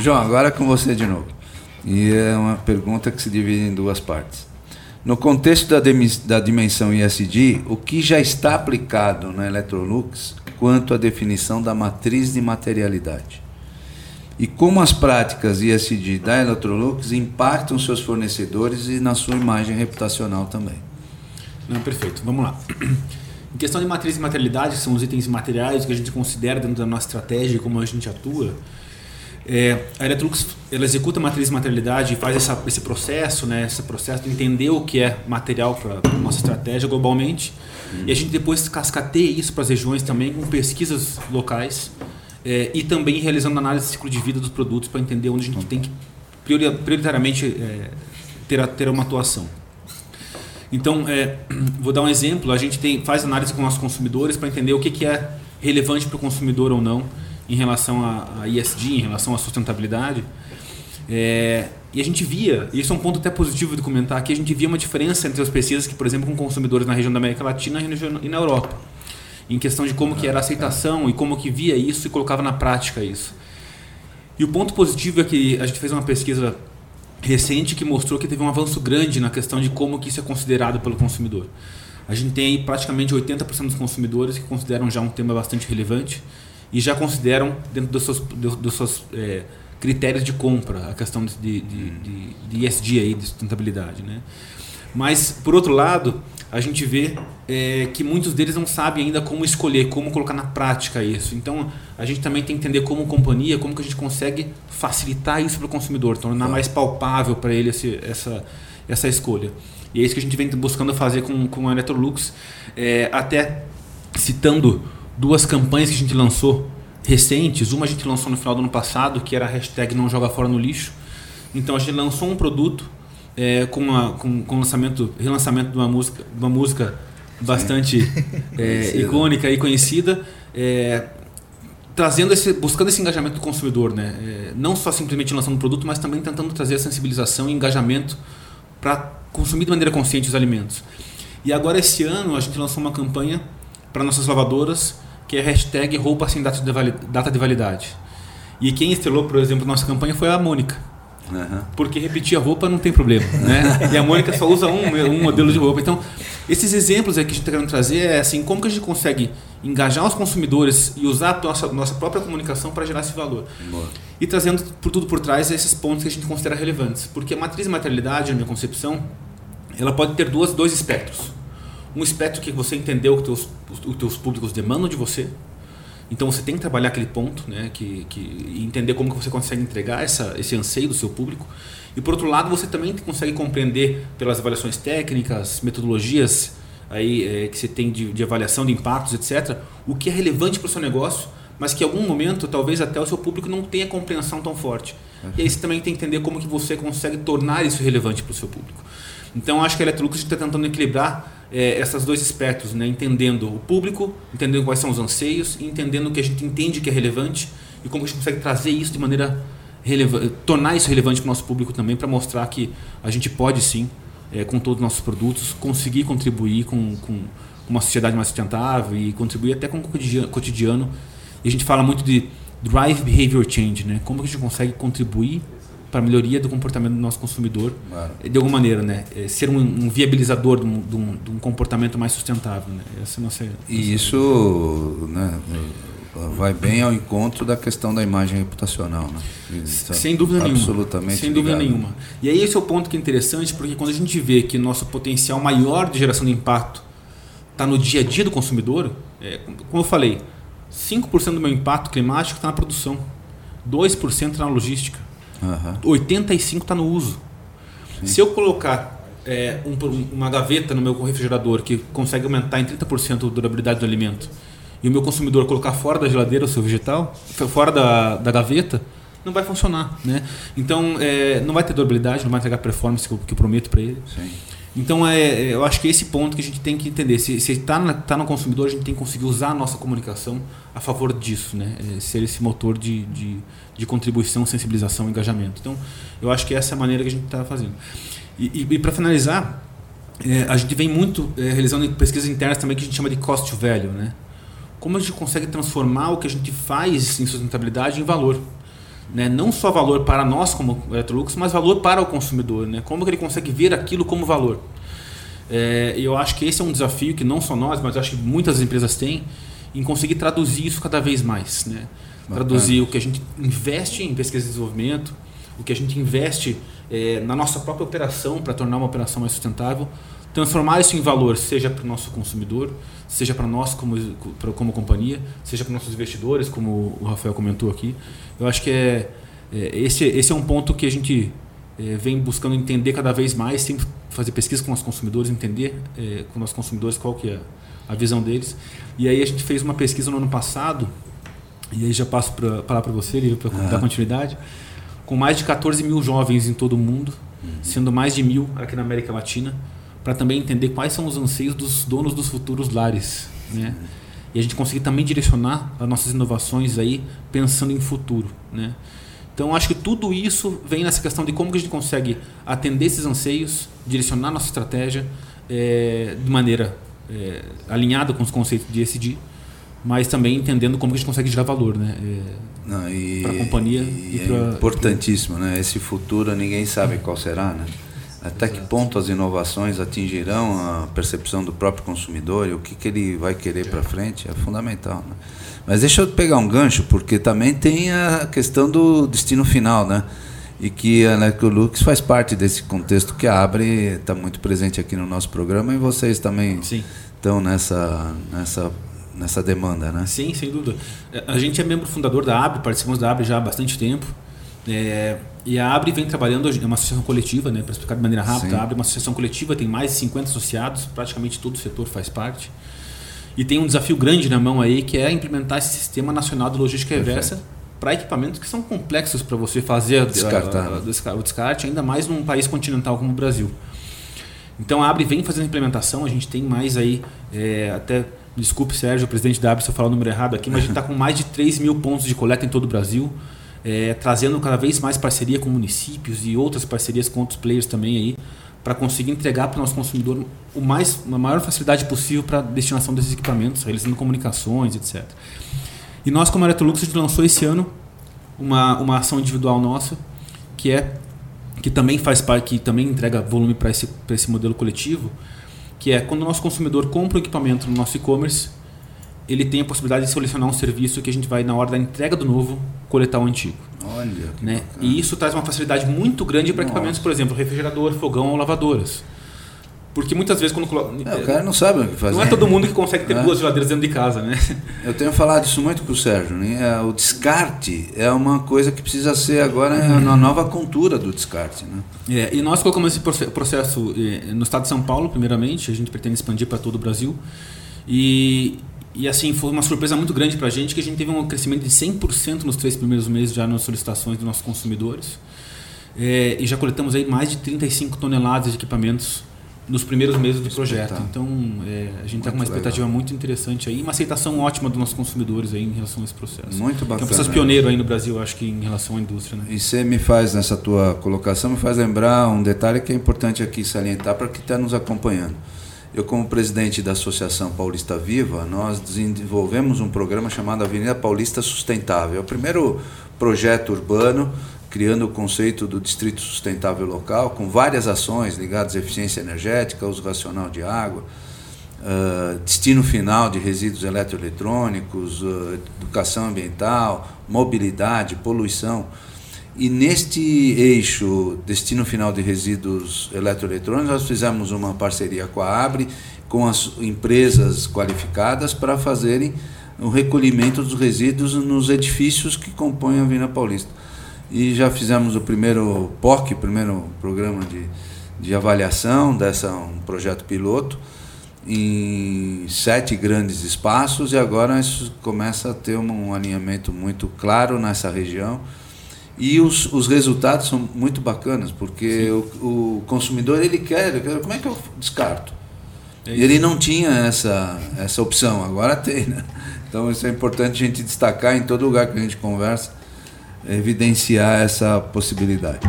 João, agora com você de novo. E é uma pergunta que se divide em duas partes. No contexto da, da dimensão ISD, o que já está aplicado na Electrolux quanto à definição da matriz de materialidade? E como as práticas ISD da Electrolux impactam seus fornecedores e na sua imagem reputacional também? Não, perfeito, vamos lá. Em questão de matriz de materialidade, que são os itens materiais que a gente considera dentro da nossa estratégia e como a gente atua, é, a Electrolux ela executa a matriz de materialidade e faz essa, esse processo, né, esse processo de entender o que é material para a nossa estratégia globalmente. Uhum. E a gente depois cascateia isso para as regiões também com pesquisas locais é, e também realizando análise de ciclo de vida dos produtos para entender onde a gente tem que prioritariamente é, ter, ter uma atuação. Então, é, vou dar um exemplo. A gente tem, faz análise com nossos consumidores para entender o que, que é relevante para o consumidor ou não em relação a, a ESG, em relação à sustentabilidade. É, e a gente via, e isso é um ponto até positivo de comentar aqui, a gente via uma diferença entre as pesquisas que, por exemplo, com consumidores na região da América Latina e na Europa. Em questão de como que era a aceitação e como que via isso e colocava na prática isso. E o ponto positivo é que a gente fez uma pesquisa recente que mostrou que teve um avanço grande na questão de como que isso é considerado pelo consumidor. A gente tem aí praticamente 80% dos consumidores que consideram já um tema bastante relevante e já consideram dentro dos seus, dos seus é, critérios de compra a questão de, de, de, de ESG aí, de sustentabilidade, né? Mas por outro lado, a gente vê é, que muitos deles não sabem ainda como escolher, como colocar na prática isso. Então, a gente também tem que entender como companhia, como que a gente consegue facilitar isso para o consumidor, tornar mais palpável para ele esse, essa, essa escolha. E é isso que a gente vem buscando fazer com, com a Electrolux, é, até citando duas campanhas que a gente lançou recentes. Uma a gente lançou no final do ano passado, que era a hashtag Não Joga Fora no Lixo. Então a gente lançou um produto é, com, a, com, com o lançamento, relançamento de uma música, uma música bastante é, icônica e conhecida. É, trazendo esse, buscando esse engajamento do consumidor, né? É, não só simplesmente lançando um produto, mas também tentando trazer a sensibilização e engajamento para consumir de maneira consciente os alimentos. E agora esse ano a gente lançou uma campanha para nossas lavadoras que é a hashtag roupa sem data de, data de validade. E quem estrelou, por exemplo, nossa campanha foi a Mônica. Uhum. Porque repetir a roupa não tem problema, né? e a Mônica só usa um, um modelo de roupa. Então, esses exemplos aqui que a gente está querendo trazer é assim, como que a gente consegue engajar os consumidores e usar a nossa, nossa própria comunicação para gerar esse valor. Boa. E trazendo por tudo por trás esses pontos que a gente considera relevantes. Porque a matriz de materialidade, na minha concepção, ela pode ter duas, dois espectros. Um espectro que você entendeu que teus, os teus públicos demandam de você. Então você tem que trabalhar aquele ponto, né, que, que entender como que você consegue entregar essa, esse anseio do seu público. E por outro lado, você também consegue compreender pelas avaliações técnicas, metodologias aí é, que você tem de, de, avaliação de impactos, etc, o que é relevante para o seu negócio, mas que em algum momento talvez até o seu público não tenha compreensão tão forte. Uhum. E aí você também tem que entender como que você consegue tornar isso relevante para o seu público. Então acho que a Electrolux está tentando equilibrar é, esses dois aspectos, né? entendendo o público, entendendo quais são os anseios, entendendo o que a gente entende que é relevante e como a gente consegue trazer isso de maneira relevante, tornar isso relevante para o nosso público também, para mostrar que a gente pode sim, é, com todos os nossos produtos, conseguir contribuir com, com uma sociedade mais sustentável e contribuir até com o cotidiano. E a gente fala muito de drive behavior change, né? Como a gente consegue contribuir para a melhoria do comportamento do nosso consumidor, claro. de alguma maneira, né? É, ser um, um viabilizador de um, de, um, de um, comportamento mais sustentável, né? Essa é nossa, nossa e isso, né? vai bem ao encontro da questão da imagem reputacional, né? Isso Sem dúvida absolutamente nenhuma. Absolutamente. Sem dúvida nenhuma. E aí esse é o ponto que é interessante, porque quando a gente vê que nosso potencial maior de geração de impacto está no dia a dia do consumidor, é, como eu falei, 5% do meu impacto climático está na produção, 2% está na logística, uhum. 85% está no uso. Sim. Se eu colocar é, um, uma gaveta no meu refrigerador que consegue aumentar em 30% a durabilidade do alimento e o meu consumidor colocar fora da geladeira o seu vegetal, fora da, da gaveta, não vai funcionar. Né? Então, é, não vai ter durabilidade, não vai entregar performance que eu, que eu prometo para ele. Sim. Então, é, é, eu acho que é esse ponto que a gente tem que entender. Se está tá no consumidor, a gente tem que conseguir usar a nossa comunicação a favor disso, né? É ser esse motor de, de, de, contribuição, sensibilização, engajamento. Então, eu acho que essa é a maneira que a gente está fazendo. E, e, e para finalizar, é, a gente vem muito é, realizando pesquisas internas também que a gente chama de cost value, né? Como a gente consegue transformar o que a gente faz em sustentabilidade em valor né? não só valor para nós como Electrolux, mas valor para o consumidor. Né? Como que ele consegue ver aquilo como valor? É, eu acho que esse é um desafio que não só nós, mas acho que muitas empresas têm em conseguir traduzir isso cada vez mais. Né? Traduzir o que a gente investe em pesquisa e desenvolvimento, o que a gente investe é, na nossa própria operação para tornar uma operação mais sustentável, transformar isso em valor, seja para o nosso consumidor, seja para nós como, como companhia, seja para nossos investidores, como o Rafael comentou aqui. Eu acho que é, é esse, esse é um ponto que a gente é, vem buscando entender cada vez mais, sempre fazer pesquisa com os consumidores, entender é, com os consumidores qual que é a visão deles. E aí a gente fez uma pesquisa no ano passado, e aí já passo para falar para você, para dar continuidade, com mais de 14 mil jovens em todo o mundo, uhum. sendo mais de mil aqui na América Latina, para também entender quais são os anseios dos donos dos futuros lares, né? E a gente conseguir também direcionar as nossas inovações aí pensando em futuro, né? Então acho que tudo isso vem nessa questão de como que a gente consegue atender esses anseios, direcionar nossa estratégia é, de maneira é, alinhada com os conceitos de ESG, mas também entendendo como que a gente consegue gerar valor, né? É, para a companhia e, e é pra, importantíssimo, né? Esse futuro ninguém sabe qual será, né? Até Exato. que ponto as inovações atingirão a percepção do próprio consumidor e o que, que ele vai querer para frente é fundamental. Né? Mas deixa eu pegar um gancho, porque também tem a questão do destino final, né? E que a Electrolux faz parte desse contexto que abre, está muito presente aqui no nosso programa e vocês também Sim. estão nessa, nessa, nessa demanda, né? Sim, sem dúvida. A gente é membro fundador da Abre, participamos da Abre já há bastante tempo. É, e a Abre vem trabalhando, é uma associação coletiva, né, para explicar de maneira rápida, Sim. a Abre é uma associação coletiva, tem mais de 50 associados, praticamente todo o setor faz parte. E tem um desafio grande na mão aí, que é implementar esse sistema nacional de logística reversa para equipamentos que são complexos para você fazer Descartar. A, a, a, o descarte, ainda mais num país continental como o Brasil. Então a Abre vem fazendo implementação, a gente tem mais aí, é, até, desculpe Sérgio, o presidente da Abre, se eu falar o número errado aqui, mas a gente está com mais de 3 mil pontos de coleta em todo o Brasil é, trazendo cada vez mais parceria com municípios e outras parcerias com outros players também aí, para conseguir entregar para o nosso consumidor o mais, a maior facilidade possível para a destinação desses equipamentos, realizando comunicações, etc. E nós, como Electrolux, a gente lançou esse ano uma, uma ação individual nossa, que é que também faz parte, que também entrega volume para esse, esse modelo coletivo, que é quando o nosso consumidor compra um equipamento no nosso e-commerce, ele tem a possibilidade de selecionar um serviço que a gente vai, na hora da entrega do novo, coletar o antigo. Olha. Né? E isso traz uma facilidade muito grande para equipamentos, por exemplo, refrigerador, fogão ou lavadoras. Porque muitas vezes quando coloca. É, o cara não sabe o que fazer. Não é todo mundo que consegue ter É. duas geladeiras dentro de casa, né? Eu tenho falado isso muito com o Sérgio. Né? É, O descarte é uma coisa que precisa ser agora na nova cultura do descarte. Né? É, e nós colocamos esse proce- processo eh, no estado de São Paulo, primeiramente, a gente pretende expandir para todo o Brasil. E, e assim, foi uma surpresa muito grande para a gente que a gente teve um crescimento de 100% nos três primeiros meses já nas solicitações dos nossos consumidores. É, e já coletamos aí mais de 35 toneladas de equipamentos nos primeiros meses do projeto. Então, é, a gente está com uma expectativa muito interessante aí, e uma aceitação ótima dos nossos consumidores aí em relação a esse processo. Muito Que é um bacana. processo pioneiro aí no Brasil, acho que em relação à indústria, né? E você me faz, nessa tua colocação, me faz lembrar um detalhe que é importante aqui salientar para quem está nos acompanhando. Eu, como presidente da Associação Paulista Viva, nós desenvolvemos um programa chamado Avenida Paulista Sustentável. É o primeiro projeto urbano criando o conceito do distrito sustentável local, com várias ações ligadas à eficiência energética, uso racional de água, ah, destino final de resíduos eletroeletrônicos, ah, educação ambiental, mobilidade, poluição. E neste eixo destino final de resíduos eletroeletrônicos, nós fizemos uma parceria com a Abre, com as empresas qualificadas para fazerem o recolhimento dos resíduos nos edifícios que compõem a Avenida Paulista. E já fizemos o primeiro POC, o primeiro programa de, de avaliação dessa um projeto piloto em sete grandes espaços e agora isso começa a ter um alinhamento muito claro nessa região e os, os resultados são muito bacanas porque o, o consumidor ele quer, ele quer como é que eu descarto? É e ele não tinha essa essa opção agora tem né? então isso é importante a gente destacar em todo lugar que a gente conversa evidenciar essa possibilidade.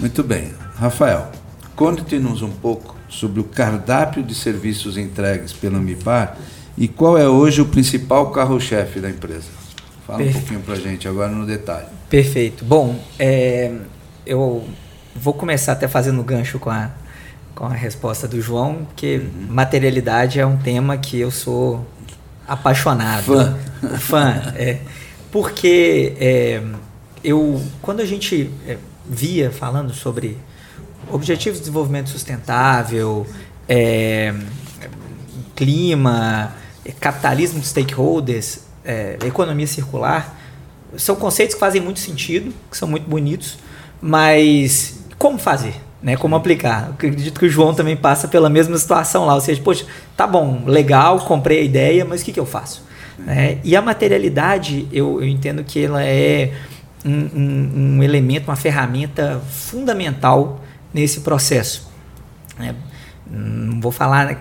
Muito bem. Rafael, conte-nos um pouco sobre o cardápio de serviços entregues pela Ambipar e qual é hoje o principal carro-chefe da empresa. Fala um Perfeito. pouquinho para a gente agora no detalhe. Perfeito. Bom, é, eu vou começar até fazendo gancho com a, com a resposta do João, porque Uhum. materialidade é um tema que eu sou apaixonado. Fã. Fã, é. Porque é, eu, quando a gente é, via falando sobre Objetivos de Desenvolvimento Sustentável, é, clima, é, capitalismo de stakeholders, é, economia circular, são conceitos que fazem muito sentido, que são muito bonitos, mas como fazer? Né, como aplicar? Eu acredito que o João também passa pela mesma situação lá. Ou seja, poxa, tá bom, legal, comprei a ideia, mas o que, que eu faço? Né? E a materialidade, eu, eu entendo que ela é um, um- um elemento, uma ferramenta fundamental nesse processo. né? Não vou falar,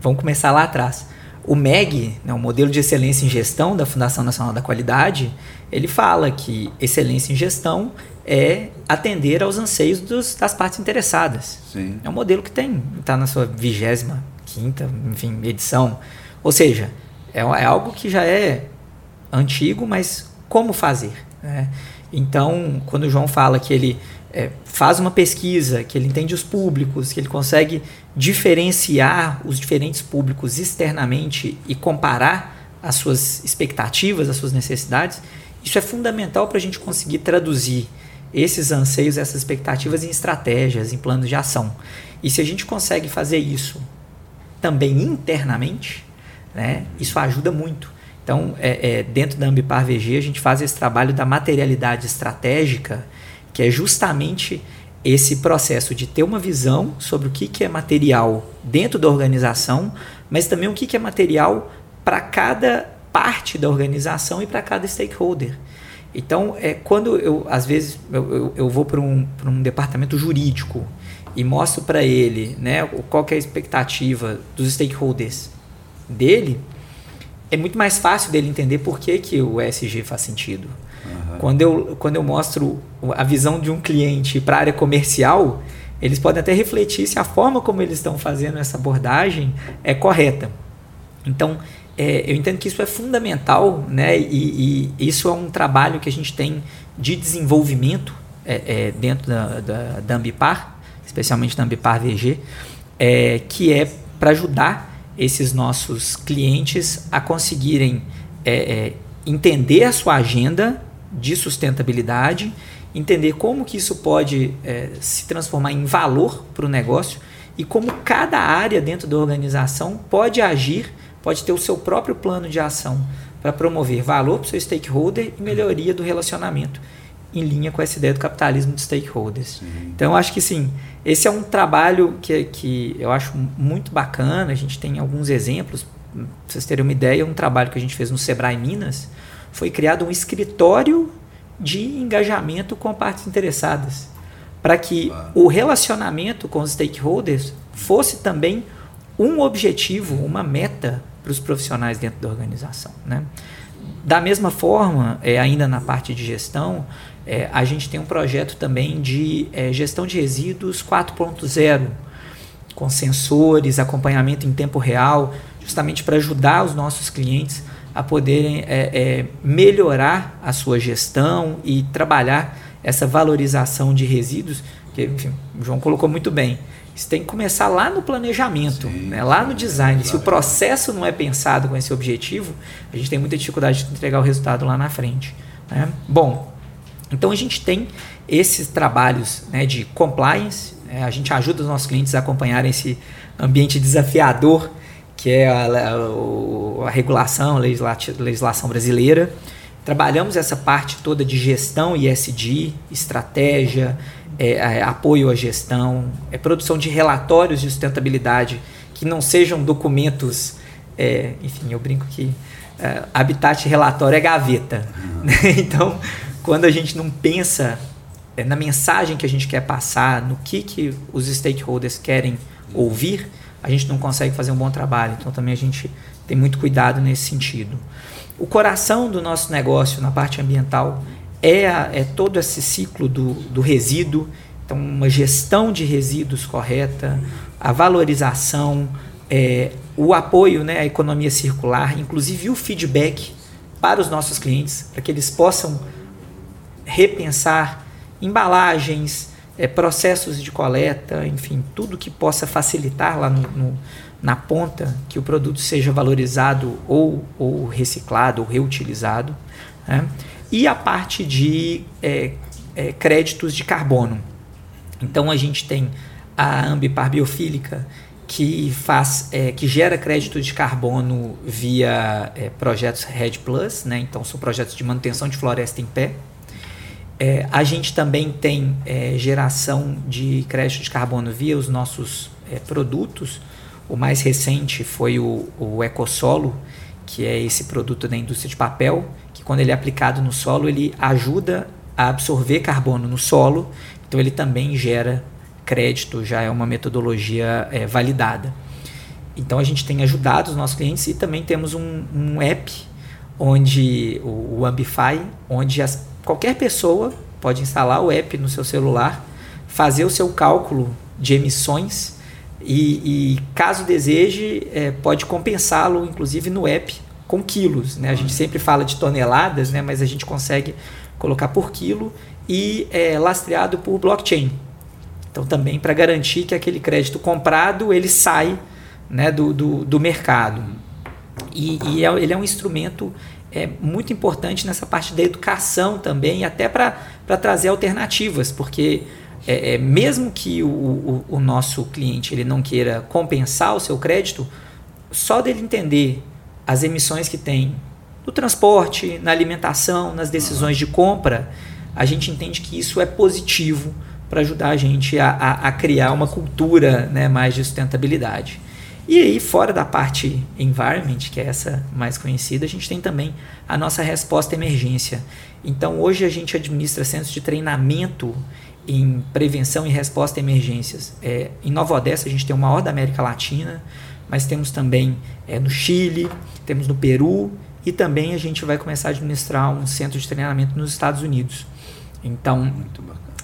vamos começar lá atrás. O MEG, né, o Modelo de Excelência em Gestão da Fundação Nacional da Qualidade, ele fala que excelência em gestão é atender aos anseios dos- das partes interessadas. Sim. É um modelo que tem, está na sua vigésima quinta, enfim, edição. Ou seja, é, é algo que já é antigo, mas como fazer? né? Então, quando o João fala que ele é, faz uma pesquisa, que ele entende os públicos, que ele consegue diferenciar os diferentes públicos externamente e comparar as suas expectativas, as suas necessidades, isso é fundamental para a gente conseguir traduzir esses anseios, essas expectativas em estratégias, em planos de ação. E se a gente consegue fazer isso também internamente, né, isso ajuda muito. Então, é, é, dentro da Ambipar VG, a gente faz esse trabalho da materialidade estratégica, que é justamente esse processo de ter uma visão sobre o que, que é material dentro da organização, mas também o que, que é material para cada parte da organização e para cada stakeholder. Então, é, quando eu, às vezes, eu, eu, eu vou para um, um departamento jurídico e mostro para ele né, qual que é a expectativa dos stakeholders dele, é muito mais fácil dele entender por que, que o ESG faz sentido. Quando, eu, quando eu mostro a visão de um cliente para a área comercial, eles podem até refletir se a forma como eles estão fazendo essa abordagem é correta. Então, é, eu entendo que isso é fundamental, né? E, e isso é um trabalho que a gente tem de desenvolvimento é, é, dentro da, da, da Ambipar, especialmente da Ambipar VG, é, que é para ajudar esses nossos clientes a conseguirem é, é, entender a sua agenda de sustentabilidade, entender como que isso pode é, se transformar em valor para o negócio e como cada área dentro da organização pode agir, pode ter o seu próprio plano de ação para promover valor para o seu stakeholder e melhoria do relacionamento em linha com essa ideia do capitalismo de stakeholders. Sim. Então, acho que sim, esse é um trabalho que, que eu acho muito bacana. A gente tem alguns exemplos. Para vocês terem uma ideia, um trabalho que a gente fez no Sebrae Minas foi criado um escritório de engajamento com partes interessadas para que o relacionamento com os stakeholders fosse também um objetivo, uma meta para os profissionais dentro da organização. Né? Da mesma forma, é, ainda na parte de gestão, é, a gente tem um projeto também de é, gestão de resíduos 4.0, com sensores, acompanhamento em tempo real, justamente para ajudar os nossos clientes a poderem é, é, melhorar a sua gestão e trabalhar essa valorização de resíduos, que enfim, o João colocou muito bem. Isso tem que começar lá no planejamento, Sim, né? lá no design. Se o processo não é pensado com esse objetivo, a gente tem muita dificuldade de entregar o resultado lá na frente. Né? Bom, então a gente tem esses trabalhos né, de compliance, né? a gente ajuda os nossos clientes a acompanharem esse ambiente desafiador que é a, a, a regulação, a legislação brasileira. Trabalhamos essa parte toda de gestão ISD, estratégia, é, é, apoio à gestão, é, produção de relatórios de sustentabilidade que não sejam documentos, é, enfim, eu brinco que é, habitat relatório é gaveta. Né? Então, quando a gente não pensa é, na mensagem que a gente quer passar, no que, que os stakeholders querem ouvir, a gente não consegue fazer um bom trabalho. Então, também a gente tem muito cuidado nesse sentido. O coração do nosso negócio na parte ambiental é, a, é todo esse ciclo do, do resíduo, então uma gestão de resíduos correta, a valorização, é, o apoio né, à economia circular, inclusive o feedback para os nossos clientes, para que eles possam repensar embalagens, é, processos de coleta, enfim, tudo que possa facilitar lá no, no, na ponta que o produto seja valorizado ou, ou reciclado ou reutilizado. Né? E a parte de é, é, créditos de carbono. Então a gente tem a Ambipar Biofílica que faz é, que gera crédito de carbono via é, projetos Red Plus, né? então são projetos de manutenção de floresta em pé. É, a gente também tem é, geração de crédito de carbono via os nossos é, produtos. O mais recente foi o, o EcoSolo, que é esse produto da indústria de papel, que quando ele é aplicado no solo, ele ajuda a absorver carbono no solo, então ele também gera crédito, já é uma metodologia é, validada. Então a gente tem ajudado os nossos clientes e também temos um, um app onde o, o Ambify, onde as qualquer pessoa pode instalar o app no seu celular, fazer o seu cálculo de emissões e, e caso deseje, é, pode compensá-lo, inclusive no app, com quilos. Né? A gente sempre fala de toneladas, né? mas a gente consegue colocar por quilo e é lastreado por blockchain. Então, também para garantir que aquele crédito comprado ele sai né, do, do, do mercado. E, e é, ele é um instrumento é muito importante nessa parte da educação também, até para trazer alternativas, porque é, é, mesmo que o, o, o, nosso cliente ele não queira compensar o seu crédito, só dele entender as emissões que tem no transporte, na alimentação, nas decisões de compra, a gente entende que isso é positivo para ajudar a gente a, a, a criar uma cultura né, mais de sustentabilidade. E aí, fora da parte environment, que é essa mais conhecida, a gente tem também a nossa resposta à emergência. Então, hoje a gente administra centros de treinamento em prevenção e resposta a emergências. É, em Nova Odessa, a gente tem o maior da América Latina, mas temos também é, no Chile, temos no Peru e também a gente vai começar a administrar um centro de treinamento nos Estados Unidos. Então,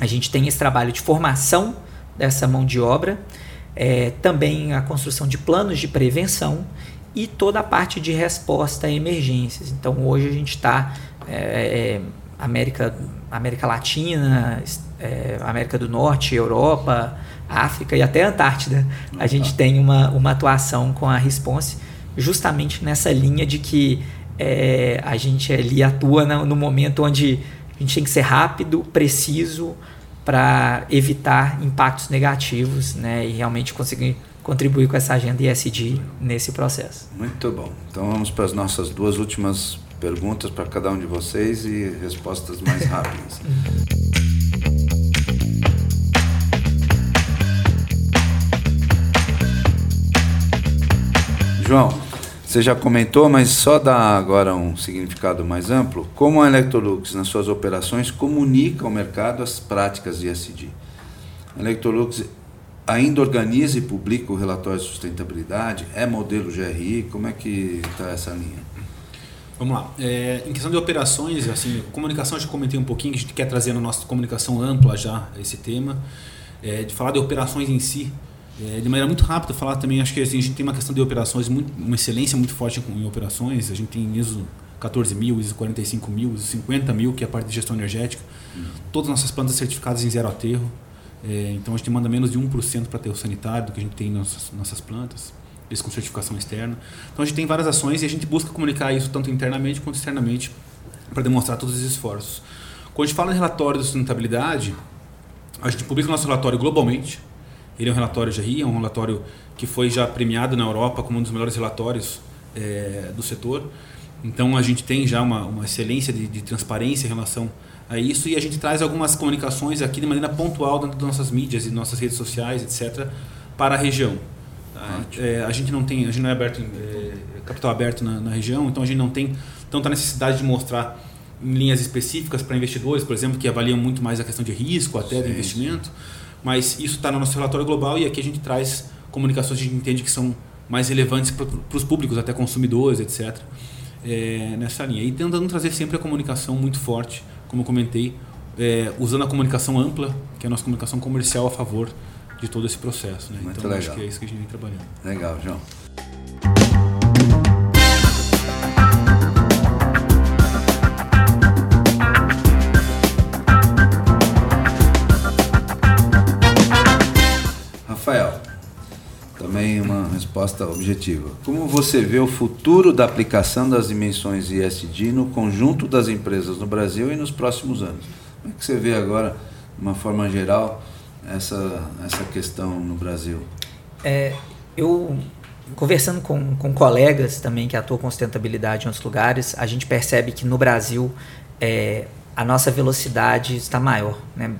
a gente tem esse trabalho de formação dessa mão de obra é, também a construção de planos de prevenção e toda a parte de resposta a emergências. Então hoje a gente está é, é, América, América Latina, é, América do Norte, Europa, África e até Antártida. A gente tem uma, uma atuação com a Response justamente nessa linha de que é, a gente ali atua no, no momento onde a gente tem que ser rápido, preciso, para evitar impactos negativos né, e realmente conseguir contribuir com essa agenda ISD nesse processo. Muito bom. Então vamos para as nossas duas últimas perguntas para cada um de vocês e respostas mais rápidas. João, você já comentou, mas só dá agora um significado mais amplo. Como a Electrolux, nas suas operações, comunica ao mercado as práticas de ESG? A Electrolux ainda organiza e publica o relatório de sustentabilidade? É modelo GRI? Como é que está essa linha? Vamos lá. É, em questão de operações, assim, comunicação, já comentei um pouquinho, a gente quer trazer na nossa comunicação ampla já esse tema. É, de falar de operações em si, é, de maneira muito rápida, falar também, acho que assim, a gente tem uma questão de operações, muito, uma excelência muito forte em, em operações. A gente tem ISO 14 mil, ISO 45 mil, ISO 50 mil, que é a parte de gestão energética. Uhum. Todas as nossas plantas certificadas em zero aterro. É, então a gente manda menos de 1% para aterro sanitário do que a gente tem nas nossas, nossas plantas, isso com certificação externa. Então a gente tem várias ações e a gente busca comunicar isso tanto internamente quanto externamente para demonstrar todos os esforços. Quando a gente fala em relatório de sustentabilidade, a gente publica o nosso relatório globalmente. Ele é um relatório GRI, é um relatório que foi já premiado na Europa como um dos melhores relatórios é, do setor. Então a gente tem já uma, uma excelência de, de transparência em relação a isso e a gente traz algumas comunicações aqui de maneira pontual dentro das nossas mídias e nossas redes sociais, etc., para a região. É, a gente não tem, a gente não é aberto, é, capital aberto na, na, região, então a gente não tem tanta necessidade de mostrar em linhas específicas para investidores, por exemplo, que avaliam muito mais a questão de risco até sim, do investimento. Sim. Mas isso está no nosso relatório global e aqui a gente traz comunicações que a gente entende que são mais relevantes para os públicos, até consumidores, etc. É, nessa linha. E tentando trazer sempre a comunicação muito forte como eu comentei, é, usando a comunicação ampla, que é a nossa comunicação comercial a favor de todo esse processo. Né? Muito então, legal. acho que é isso que a gente vem trabalhando. Legal, João. Resposta objetiva. Como você vê o futuro da aplicação das dimensões ISD no conjunto das empresas no Brasil e nos próximos anos? Como é que você vê agora, de uma forma geral, essa, essa questão no Brasil? É, eu, conversando com, com colegas também que atuam com sustentabilidade em outros lugares, a gente percebe que no Brasil é, a nossa velocidade está maior né,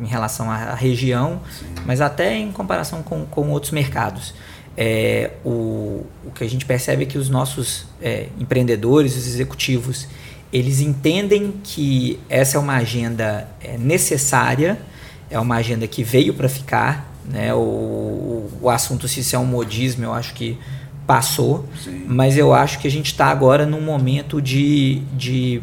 em relação à região, Sim. mas até em comparação com, com outros mercados. É, o, o que a gente percebe é que os nossos é, empreendedores, os executivos, eles entendem que essa é uma agenda é, necessária, é uma agenda que veio para ficar. Né? O, o assunto se isso é um modismo, eu acho que passou, Sim. mas eu acho que a gente está agora num momento de, de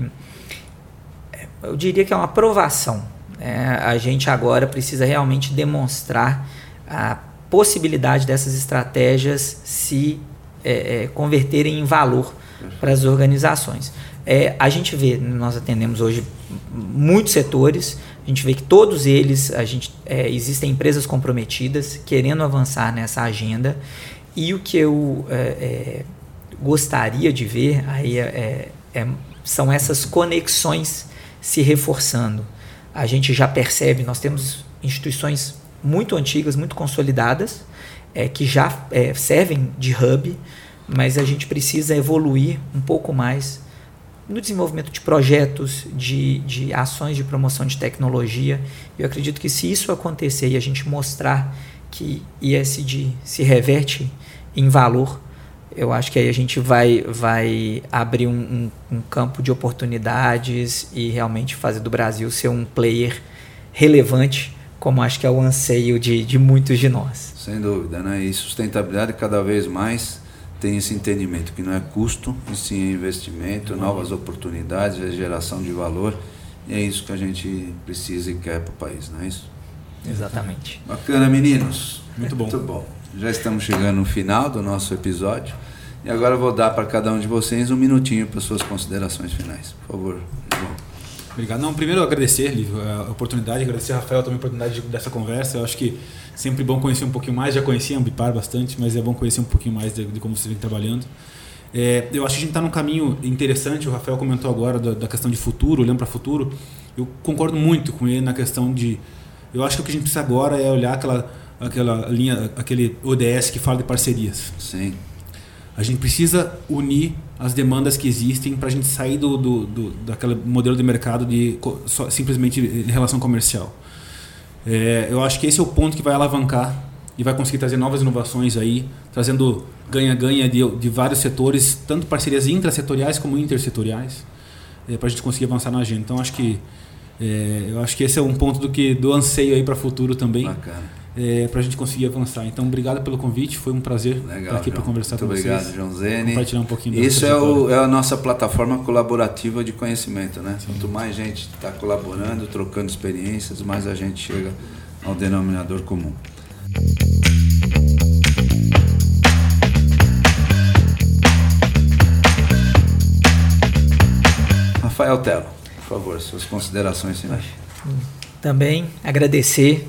eu diria que é uma aprovação. Né? A gente agora precisa realmente demonstrar a possibilidade dessas estratégias se é, é, converterem em valor para as organizações. É, a gente vê, nós atendemos hoje muitos setores, a gente vê que todos eles, a gente, é, existem empresas comprometidas querendo avançar nessa agenda e o que eu é, é, gostaria de ver aí são essas conexões se reforçando. A gente já percebe, nós temos instituições muito antigas, muito consolidadas, é, que já é, servem de hub, mas a gente precisa evoluir um pouco mais no desenvolvimento de projetos, de, de ações de promoção de tecnologia. Eu acredito que se isso acontecer e a gente mostrar que ISD se reverte em valor, eu acho que aí a gente vai, vai abrir um, um, um, campo de oportunidades e realmente fazer do Brasil ser um player relevante, como acho que é o anseio de, de muitos de nós. Sem dúvida, né? E sustentabilidade cada vez mais tem esse entendimento que não é custo, e sim investimento, uhum. novas oportunidades, geração de valor. E é isso que a gente precisa e quer para o país, não é isso? Exatamente. Bacana, meninos. Muito bom. Muito bom. Já estamos chegando no final do nosso episódio. E agora eu vou dar para cada um de vocês um minutinho para suas considerações finais. Por favor. Obrigado. Não, primeiro agradecer, Lívio, a oportunidade, agradecer a Rafael também a oportunidade dessa conversa. Eu acho que sempre bom conhecer um pouquinho mais, já conhecia a Ambipar bastante, mas é bom conhecer um pouquinho mais de, de como você vem trabalhando. É, eu acho que a gente está num caminho interessante, o Rafael comentou agora da, da questão de futuro, olhando para o futuro. Eu concordo muito com ele na questão de. Eu acho que o que a gente precisa agora é olhar aquela, aquela linha, aquele ODS que fala de parcerias. Sim. A gente precisa unir as demandas que existem para a gente sair do, do, do, daquele modelo de mercado de só, simplesmente relação comercial. É, eu acho que esse é o ponto que vai alavancar e vai conseguir trazer novas inovações aí, trazendo ganha-ganha de, de vários setores, tanto parcerias intrasetoriais como intersetoriais, é, para a gente conseguir avançar na agenda. Então acho que é, eu acho que esse é um ponto do que do anseio aí para o futuro também. Bacana é, para a gente conseguir avançar. Então, obrigado pelo convite, foi um prazer Legal, estar aqui para conversar Muito com obrigado, vocês. João Zene. Compartilhar um pouquinho Isso é, o, é, a nossa plataforma colaborativa de conhecimento, né? Sim. Quanto mais gente está colaborando, trocando experiências, mais a gente chega ao denominador comum. Rafael Telo, por favor, suas considerações finais. Também agradecer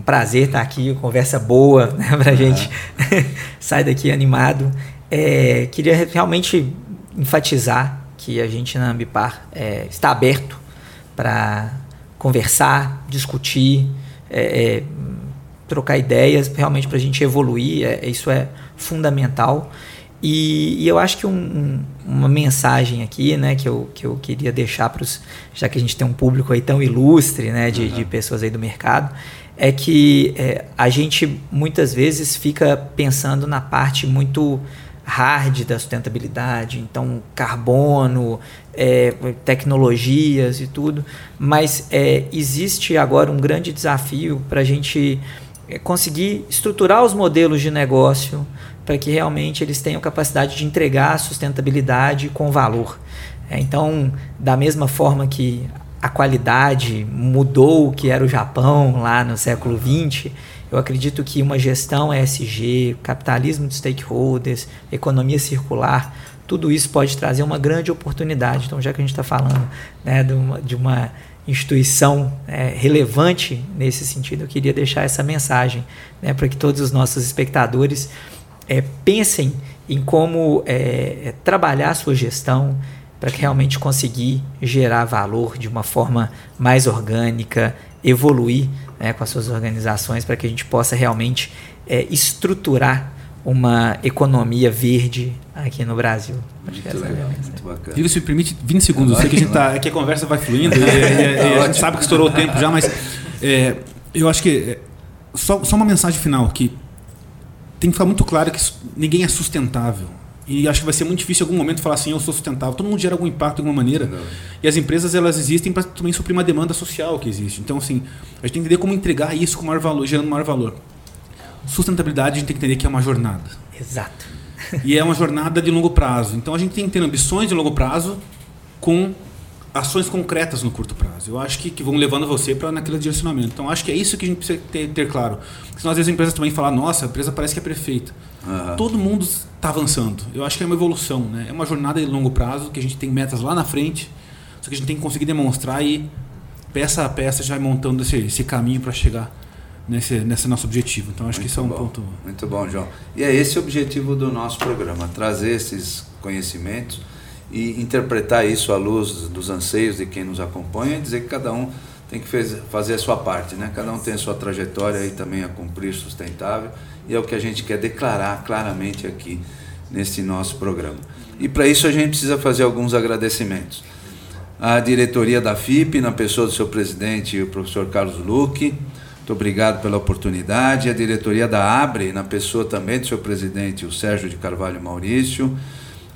um, prazer estar aqui, conversa boa né, para a gente sair daqui animado. É, queria realmente enfatizar que a gente na Ambipar é, está aberto para conversar, discutir, é, é trocar ideias, realmente para a gente evoluir. É, isso é fundamental. E, e, eu acho que um, um, uma mensagem aqui, né, que eu, que eu queria deixar para os. Já que a gente tem um público aí tão ilustre, né, de, uhum. de pessoas aí do mercado, é que é, a gente muitas vezes fica pensando na parte muito hard da sustentabilidade, então carbono, é, tecnologias e tudo, mas é, existe agora um grande desafio para a gente é, conseguir estruturar os modelos de negócio para que realmente eles tenham capacidade de entregar sustentabilidade com valor. É, então, da mesma forma que a qualidade mudou o que era o Japão lá no século XX, eu acredito que uma gestão ESG, capitalismo de stakeholders, economia circular, tudo isso pode trazer uma grande oportunidade. Então, já que a gente está falando né, de, uma, de uma instituição é, relevante nesse sentido, eu queria deixar essa mensagem né, para que todos os nossos espectadores é, pensem em como é, é trabalhar a sua gestão, para realmente conseguir gerar valor de uma forma mais orgânica, evoluir né, com as suas organizações, para que a gente possa realmente é, estruturar uma economia verde aqui no Brasil. Acho muito legal, é muito bacana. Diga, se me permite 20 segundos. Eu sei que a, gente tá, que a conversa vai fluindo e, e, e a gente sabe que estourou o tempo já, mas é, eu acho que é, só, só uma mensagem final que tem que ficar muito claro que ninguém é sustentável. E acho que vai ser muito difícil em algum momento falar assim, eu sou sustentável. Todo mundo gera algum impacto de alguma maneira. Não. E as empresas elas existem para também suprir uma demanda social que existe. Então, assim, a gente tem que entender como entregar isso com maior valor, gerando maior valor. Sustentabilidade a gente tem que entender que é uma jornada. Exato. e é uma jornada de longo prazo. Então a gente tem que ter ambições de longo prazo com ações concretas no curto prazo. Eu acho que, que vão levando você para naquele direcionamento. Então acho que é isso que a gente precisa ter, ter claro. Porque senão às vezes as empresas também falam, nossa, a empresa parece que é perfeita. Uhum. Todo mundo está avançando. Eu acho que é uma evolução, né? É uma jornada de longo prazo que a gente tem metas lá na frente, só que a gente tem que conseguir demonstrar e peça a peça já vai montando esse, esse caminho para chegar nesse, nesse nosso objetivo. Então acho muito que isso é um bom, ponto. Muito bom, João. E é esse o objetivo do nosso programa, trazer esses conhecimentos e interpretar isso à luz dos anseios de quem nos acompanha e dizer que cada um tem que fazer a sua parte, né? Cada um tem a sua trajetória e também a cumprir sustentável e é o que a gente quer declarar claramente aqui nesse nosso programa. E para isso a gente precisa fazer alguns agradecimentos. A diretoria da FIP, na pessoa do seu presidente, o professor Carlos Luque, muito obrigado pela oportunidade. A diretoria da Abre, na pessoa também do seu presidente, o Sérgio de Carvalho Maurício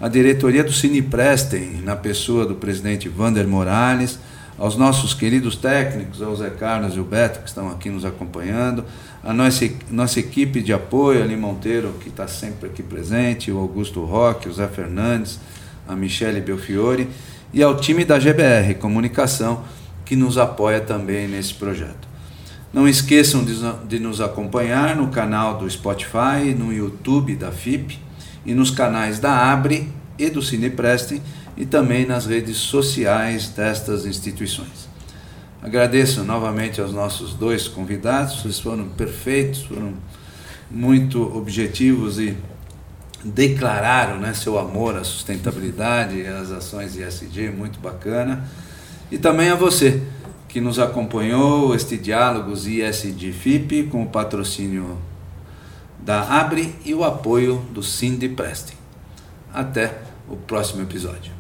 a diretoria do Cineprestem, na pessoa do presidente Vander Morales, aos nossos queridos técnicos, ao Zé Carlos e o Beto, que estão aqui nos acompanhando, a nossa, nossa equipe de apoio, ali Monteiro, que está sempre aqui presente, o Augusto Roque, o Zé Fernandes, a Michele Belfiore, e ao time da GBR Comunicação, que nos apoia também nesse projeto. Não esqueçam de, de nos acompanhar no canal do Spotify, no YouTube da FIP, e nos canais da Abre e do Cinepreste e também nas redes sociais destas instituições. Agradeço novamente aos nossos dois convidados, vocês foram perfeitos, foram muito objetivos e declararam né, seu amor à sustentabilidade e às ações ISD, muito bacana. E também a você que nos acompanhou este Diálogos ISD FIP com o patrocínio da Abre e o apoio do Cindy Prestem. Até o próximo episódio.